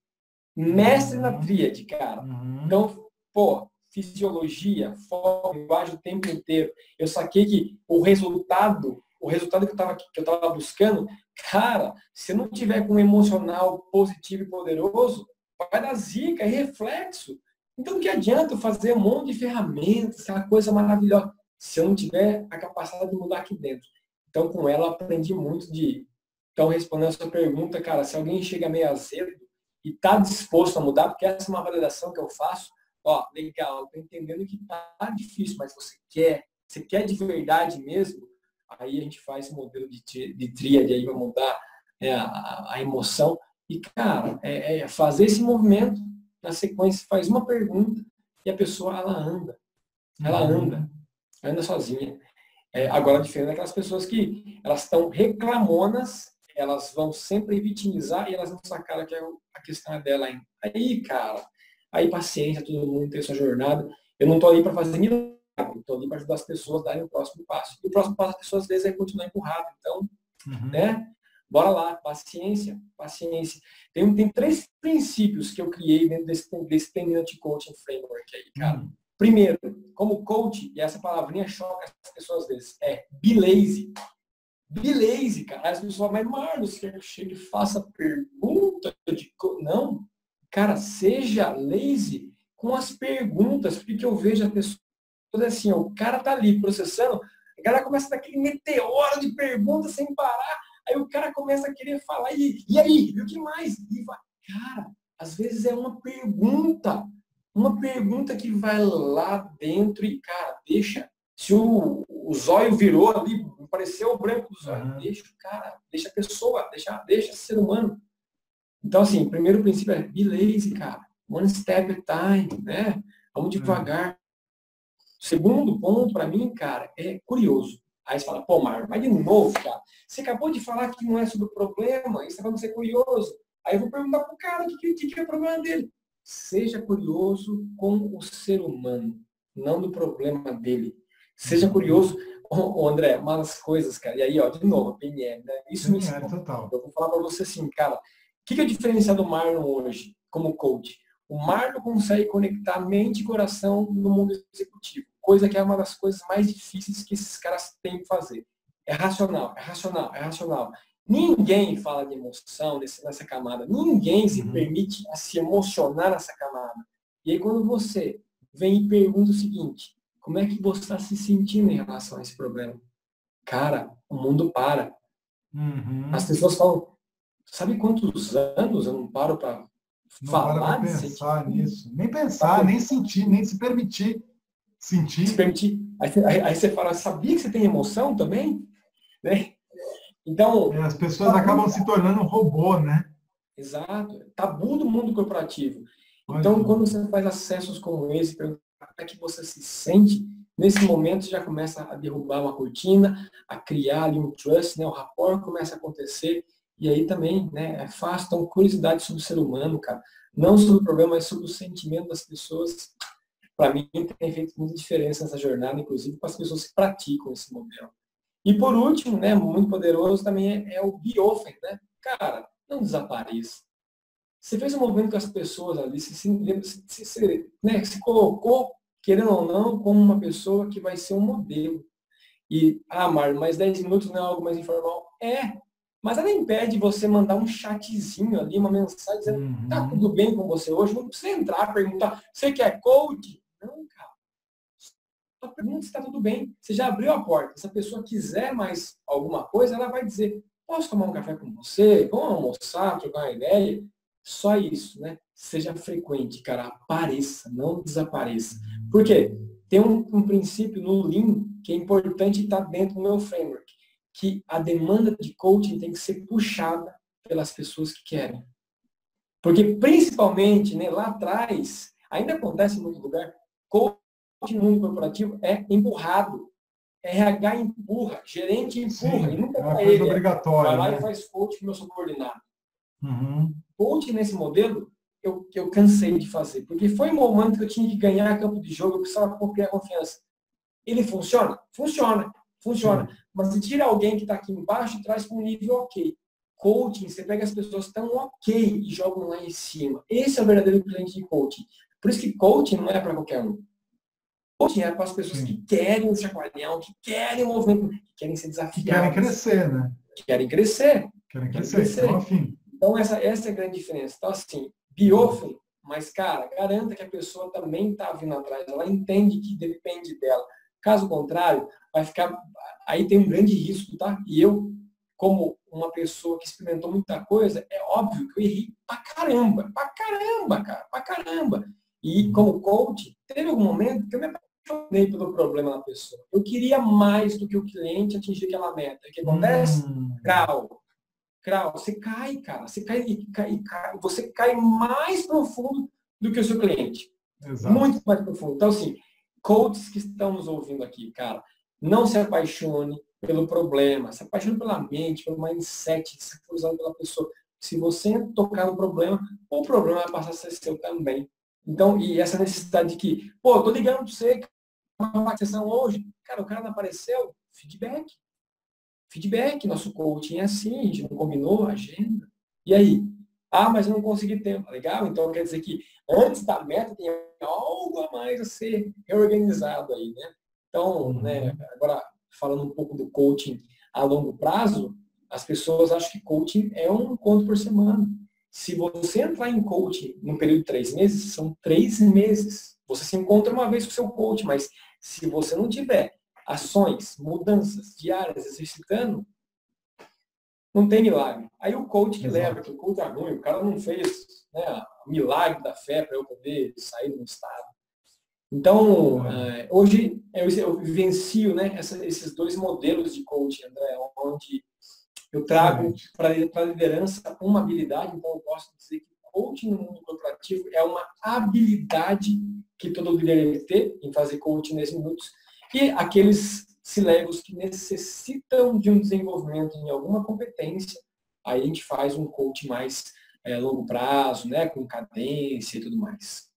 Speaker 2: Mestre uhum. na tríade, cara. Uhum. Então, pô, fisiologia, foco, linguagem o tempo inteiro. Eu saquei que o resultado, o resultado que eu estava que eu tava buscando, cara, se eu não tiver com um emocional positivo e poderoso, vai dar zica, é reflexo. Então, que adianta eu fazer um monte de ferramentas, aquela coisa maravilhosa, se eu não tiver a capacidade de mudar aqui dentro? Então, com ela, aprendi muito de. Então, respondendo a sua pergunta, cara, se alguém chega meio azedo e está disposto a mudar, porque essa é uma validação que eu faço, ó, legal, estou entendendo que tá difícil, mas você quer, você quer de verdade mesmo, aí a gente faz esse modelo de, de tríade aí para mudar é, a, a, emoção. E, cara, é, é, fazer esse movimento na sequência, faz uma pergunta e a pessoa, ela anda. Ela uhum. anda. Anda sozinha. É, agora, diferente daquelas pessoas que elas estão reclamonas, elas vão sempre vitimizar e elas não sacaram que a questão é dela ainda. Aí, cara, aí paciência, todo mundo tem sua jornada. Eu não estou ali para fazer milagre, estou ali para ajudar as pessoas a darem o próximo passo. E o próximo passo, as pessoas às vezes é continuar empurrado. Então, uhum. né? Bora lá, paciência, paciência. Tem, tem três princípios que eu criei dentro desse, desse Tenant Coaching Framework aí, cara. Uhum. Primeiro, como coach, e essa palavrinha choca as pessoas às vezes, é be lazy. Be lazy, cara. As pessoas, mas Marlos, quer que chegue e faça pergunta de. Não. Cara, seja lazy com as perguntas, porque eu vejo a pessoa assim, ó, o cara tá ali processando, a galera começa daquele meteoro de perguntas sem parar, aí o cara começa a querer falar, e, e aí, e o que mais? E vai. Cara, às vezes é uma pergunta uma pergunta que vai lá dentro e, cara, deixa. Se o, o zóio virou ali, apareceu o branco do zóio, uhum. deixa o cara, deixa a pessoa, deixa, deixa ser humano. Então, assim, o primeiro princípio é be lazy, cara. One step at time, né? Vamos devagar. Segundo ponto, para mim, cara, é curioso. Aí você fala, pô, Mário, mas de novo, cara, você acabou de falar que não é sobre o problema, e você vai ser curioso. Aí eu vou perguntar pro cara o que, que, que é o problema dele. Seja curioso com o ser humano, não do problema dele. Seja curioso, oh, André, uma das coisas, cara, e aí, ó, de novo, a PNL, né? Isso me
Speaker 1: ensinou. Total.
Speaker 2: Eu vou falar para você assim, cara, o que, que é a diferença do Marlon hoje, como coach? O Marlon consegue conectar mente e coração no mundo executivo, coisa que é uma das coisas mais difíceis que esses caras têm que fazer. É racional, é racional, é racional. Ninguém fala de emoção nessa camada. Ninguém se uhum. permite se emocionar nessa camada. E aí quando você vem e pergunta o seguinte, como é que você está se sentindo em relação a esse problema? Cara, o mundo para.
Speaker 1: Uhum.
Speaker 2: As pessoas falam, sabe quantos anos eu não paro para falar?
Speaker 1: Para pensar nisso. Nem pensar, nem sentir, nem se permitir sentir.
Speaker 2: Se permitir. Aí, aí, aí você fala, sabia que você tem emoção também? Né? Então.
Speaker 1: É, as pessoas tabu... acabam se tornando um robô, né?
Speaker 2: Exato. Tabu do mundo corporativo. Então, quando você faz acessos como esse, é que você se sente, nesse momento você já começa a derrubar uma cortina, a criar ali um trust, né? o rapport começa a acontecer, e aí também né. Então, curiosidade sobre o ser humano, cara. Não sobre o problema, mas sobre o sentimento das pessoas. Para mim, tem feito muita diferença nessa jornada, inclusive para as pessoas que praticam esse modelo. E por último, né, muito poderoso também é, é o biofen, né? Cara, não desapareça. Você fez um movimento com as pessoas ali, se, se, se, né, se colocou, querendo ou não, como uma pessoa que vai ser um modelo. E, ah, Mar, mas 10 minutos não é algo mais informal? É, mas ela impede você mandar um chatzinho ali, uma mensagem dizendo, uhum. tá tudo bem com você hoje? Não precisa entrar, perguntar, você quer coach? Não, cara a pergunta se está tudo bem. Você já abriu a porta. Se a pessoa quiser mais alguma coisa, ela vai dizer, posso tomar um café com você? Vamos almoçar, trocar uma ideia? Só isso, né? Seja frequente, cara. Apareça, não desapareça. Por quê? Tem um, um princípio no Lean que é importante estar dentro do meu framework, que a demanda de coaching tem que ser puxada pelas pessoas que querem. Porque principalmente né, lá atrás, ainda acontece em muito lugar, coaching no mundo corporativo é empurrado. RH empurra, gerente empurra,
Speaker 1: Sim,
Speaker 2: e nunca
Speaker 1: é uma ele. Obrigatória,
Speaker 2: vai lá
Speaker 1: né?
Speaker 2: e faz coach com meu subordinado.
Speaker 1: Uhum.
Speaker 2: Coach nesse modelo, eu, eu cansei de fazer, porque foi um momento que eu tinha que ganhar campo de jogo, eu precisava criar confiança. Ele funciona? Funciona, funciona. Sim. Mas se tira alguém que está aqui embaixo e traz para um nível ok. Coaching, você pega as pessoas que estão ok e jogam lá em cima. Esse é o verdadeiro cliente de coaching. Por isso que coaching não é para qualquer um. coaching é para as pessoas Sim. que querem o chacoalhão, que querem o movimento, que querem ser desafiados. Que
Speaker 1: querem crescer, né?
Speaker 2: Que querem crescer.
Speaker 1: Querem crescer, querem crescer. Então, afim.
Speaker 2: Então, essa, essa é a grande diferença. Então, assim, biofem, mas, cara, garanta que a pessoa também está vindo atrás. Ela entende que depende dela. Caso contrário, vai ficar... Aí tem um grande risco, tá? E eu, como uma pessoa que experimentou muita coisa, é óbvio que eu errei pra caramba. Pra caramba, cara. Pra caramba. E como coach, teve algum momento que eu me apaixonei pelo problema da pessoa. Eu queria mais do que o cliente atingir aquela meta. O que acontece? Hum. Grau. Grau. Você cai, cara. Você cai, e cai, cai, você cai mais profundo do que o seu cliente. Exato. Muito mais profundo. Então, assim, coaches que estão nos ouvindo aqui, cara, não se apaixone pelo problema, se apaixone pela mente, pelo mindset, se usando pela pessoa. Se você tocar no problema, o problema vai passar a ser seu também. Então, e essa necessidade de que, pô, tô ligando para você, uma sessão hoje, cara, o cara não apareceu, feedback. Feedback, nosso coaching é assim, a gente não combinou a agenda. E aí? Ah, mas eu não consegui tempo. Legal? Então quer dizer que antes da meta tem algo a mais a ser reorganizado aí, né? Então, né, uhum. agora falando um pouco do coaching a longo prazo, as pessoas acham que coaching é um encontro por semana. Se você entrar em coaching no período de três meses, são três meses. Você se encontra uma vez com o seu coach, mas se você não tiver ações, mudanças diárias, exercitando, não tem milagre. Aí o coach que leva, que o coach é ruim, o cara não fez né, o milagre da fé para eu poder sair do estado. Então, uh, hoje eu, eu vivencio né, essa, esses dois modelos de coaching, André, onde eu trago para a liderança uma habilidade, então eu posso dizer que coaching no mundo corporativo é uma habilidade que todo líder deve ter em fazer coaching nesse minutos. E aqueles cilegos que necessitam de um desenvolvimento em alguma competência, aí a gente faz um coaching mais é, longo prazo, né, com cadência e tudo mais.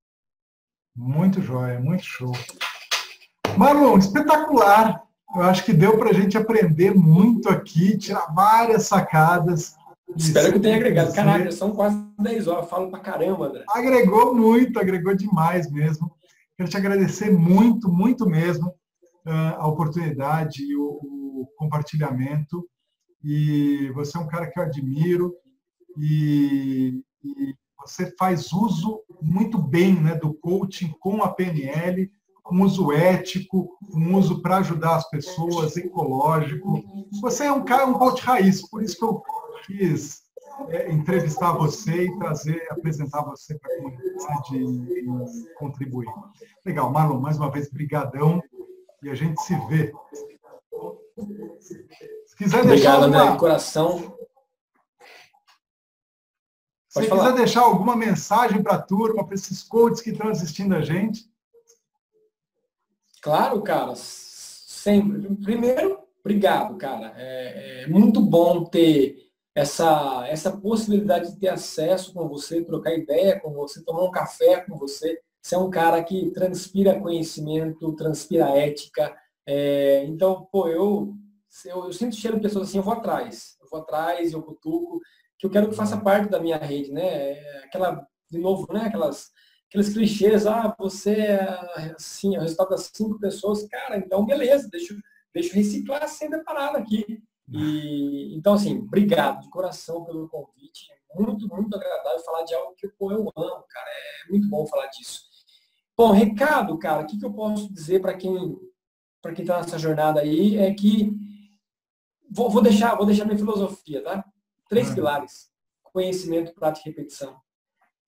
Speaker 1: Muito jóia, muito show. Marlon, espetacular. Eu acho que deu para a gente aprender muito aqui, tirar várias sacadas.
Speaker 2: Espero que tenha agregado. Caraca, são quase 10 horas, falo pra caramba, André.
Speaker 1: Agregou muito, agregou demais mesmo. Quero te agradecer muito, muito mesmo a oportunidade e o, o, compartilhamento. E você é um cara que eu admiro e, e você faz uso muito bem né, do coaching com a PNL um uso ético, um uso para ajudar as pessoas, ecológico. Você é um cara, um coach raiz, por isso que eu quis é, entrevistar você e trazer, apresentar você para a comunidade e, contribuir. Legal, Marlon, mais uma vez, brigadão e a gente se vê.
Speaker 2: Se quiser deixar Obrigado, alguma... André, coração.
Speaker 1: Se quiser deixar alguma mensagem para a turma, para esses coaches que estão assistindo a gente,
Speaker 2: Claro, cara, sempre. Primeiro, obrigado, cara. É, é, muito bom ter essa, essa possibilidade de ter acesso com você, trocar ideia com você, tomar um café com você. Você é um cara que transpira conhecimento, transpira ética. É, então, pô, eu, eu, eu sinto cheiro de pessoas assim, eu vou atrás. Eu vou atrás, eu cutuco, que eu quero que faça parte da minha rede, né? É aquela, de novo, né? Aquelas aqueles clichês, ah, você é assim, é o resultado das cinco pessoas, cara, então beleza, deixa, deixa eu reciclar a parada aqui. E, então, assim, obrigado de coração pelo convite. Muito, muito agradável falar de algo que pô, eu amo, cara. É muito bom falar disso. Bom, recado, cara, o que, que eu posso dizer para quem para quem está nessa jornada aí é que vou, vou, deixar vou deixar minha filosofia, tá? Três uhum. pilares: conhecimento, prática e repetição.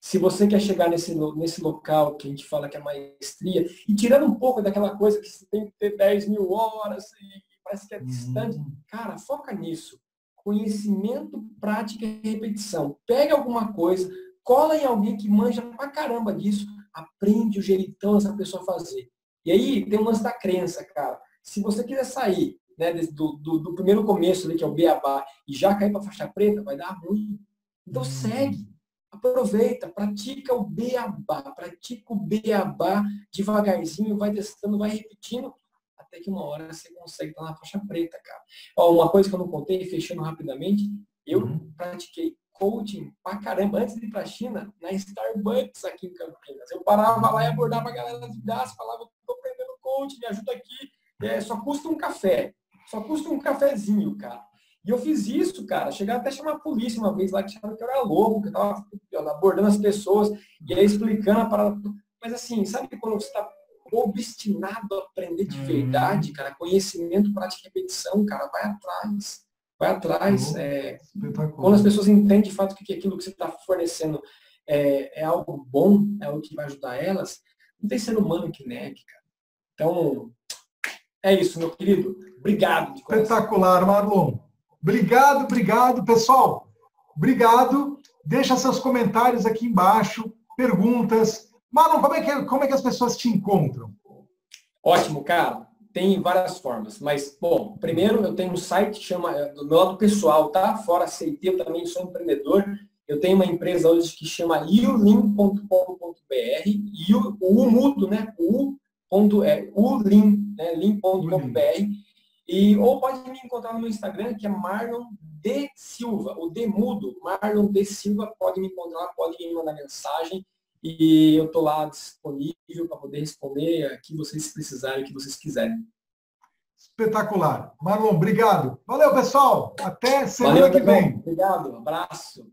Speaker 2: Se você quer chegar nesse, nesse local que a gente fala que é maestria, e tirando um pouco daquela coisa que você tem que ter 10 mil horas e parece que é distante, uhum. cara, foca nisso. Conhecimento, prática e repetição. Pega alguma coisa, cola em alguém que manja pra caramba disso, aprende o jeitão essa pessoa fazer. E aí tem um lance da crença, cara. Se você quiser sair né, do, do, do primeiro começo ali, que é o beabá, e já cair para faixa preta, vai dar ruim. Então uhum. segue aproveita, pratica o beabá, pratica o beabá devagarzinho, vai testando, vai repetindo, até que uma hora você consegue estar na faixa preta, cara. Ó, uma coisa que eu não contei, fechando rapidamente, eu uhum. pratiquei coaching pra caramba, antes de ir pra China, na Starbucks aqui em Campinas. Eu parava lá e abordava a galera de braço, falava, tô aprendendo coaching coach, me ajuda aqui. É, só custa um café. Só custa um cafezinho, cara. E eu fiz isso, cara. Chegaram até a chamar a polícia uma vez lá, que acharam que eu era louco, que eu tava abordando as pessoas e aí explicando a parada. Mas assim, sabe quando você está obstinado a aprender de uhum. verdade, cara? Conhecimento, prática e repetição, cara, vai atrás. Vai atrás. É, quando as pessoas entendem de fato que aquilo que você está fornecendo é, é, algo bom, é algo que vai ajudar elas, não tem ser humano que negue, cara. Então, é isso, meu querido. Obrigado.
Speaker 1: Espetacular, Marlon. Obrigado, obrigado, pessoal. Obrigado. Deixa seus comentários aqui embaixo, perguntas. Marlon, como é que, como é que as pessoas te encontram?
Speaker 2: Ótimo, cara. Tem várias formas, mas, bom, primeiro eu tenho um site que chama, é, do meu lado pessoal, tá? Fora CT, eu também sou empreendedor. Eu tenho uma empresa hoje que chama ulim.com.br e o, o mudo, né? O ponto, é ulim, né? lim.com.br. E, ou pode me encontrar no meu Instagram, que é Marlon de Silva, o Demudo, Marlon de Silva, pode me encontrar, pode me mandar mensagem e eu estou lá disponível para poder responder o que vocês precisarem, o que vocês quiserem.
Speaker 1: Espetacular. Marlon, obrigado. Valeu, pessoal. Até semana
Speaker 2: Valeu,
Speaker 1: que vem.
Speaker 2: Obrigado. Abraço.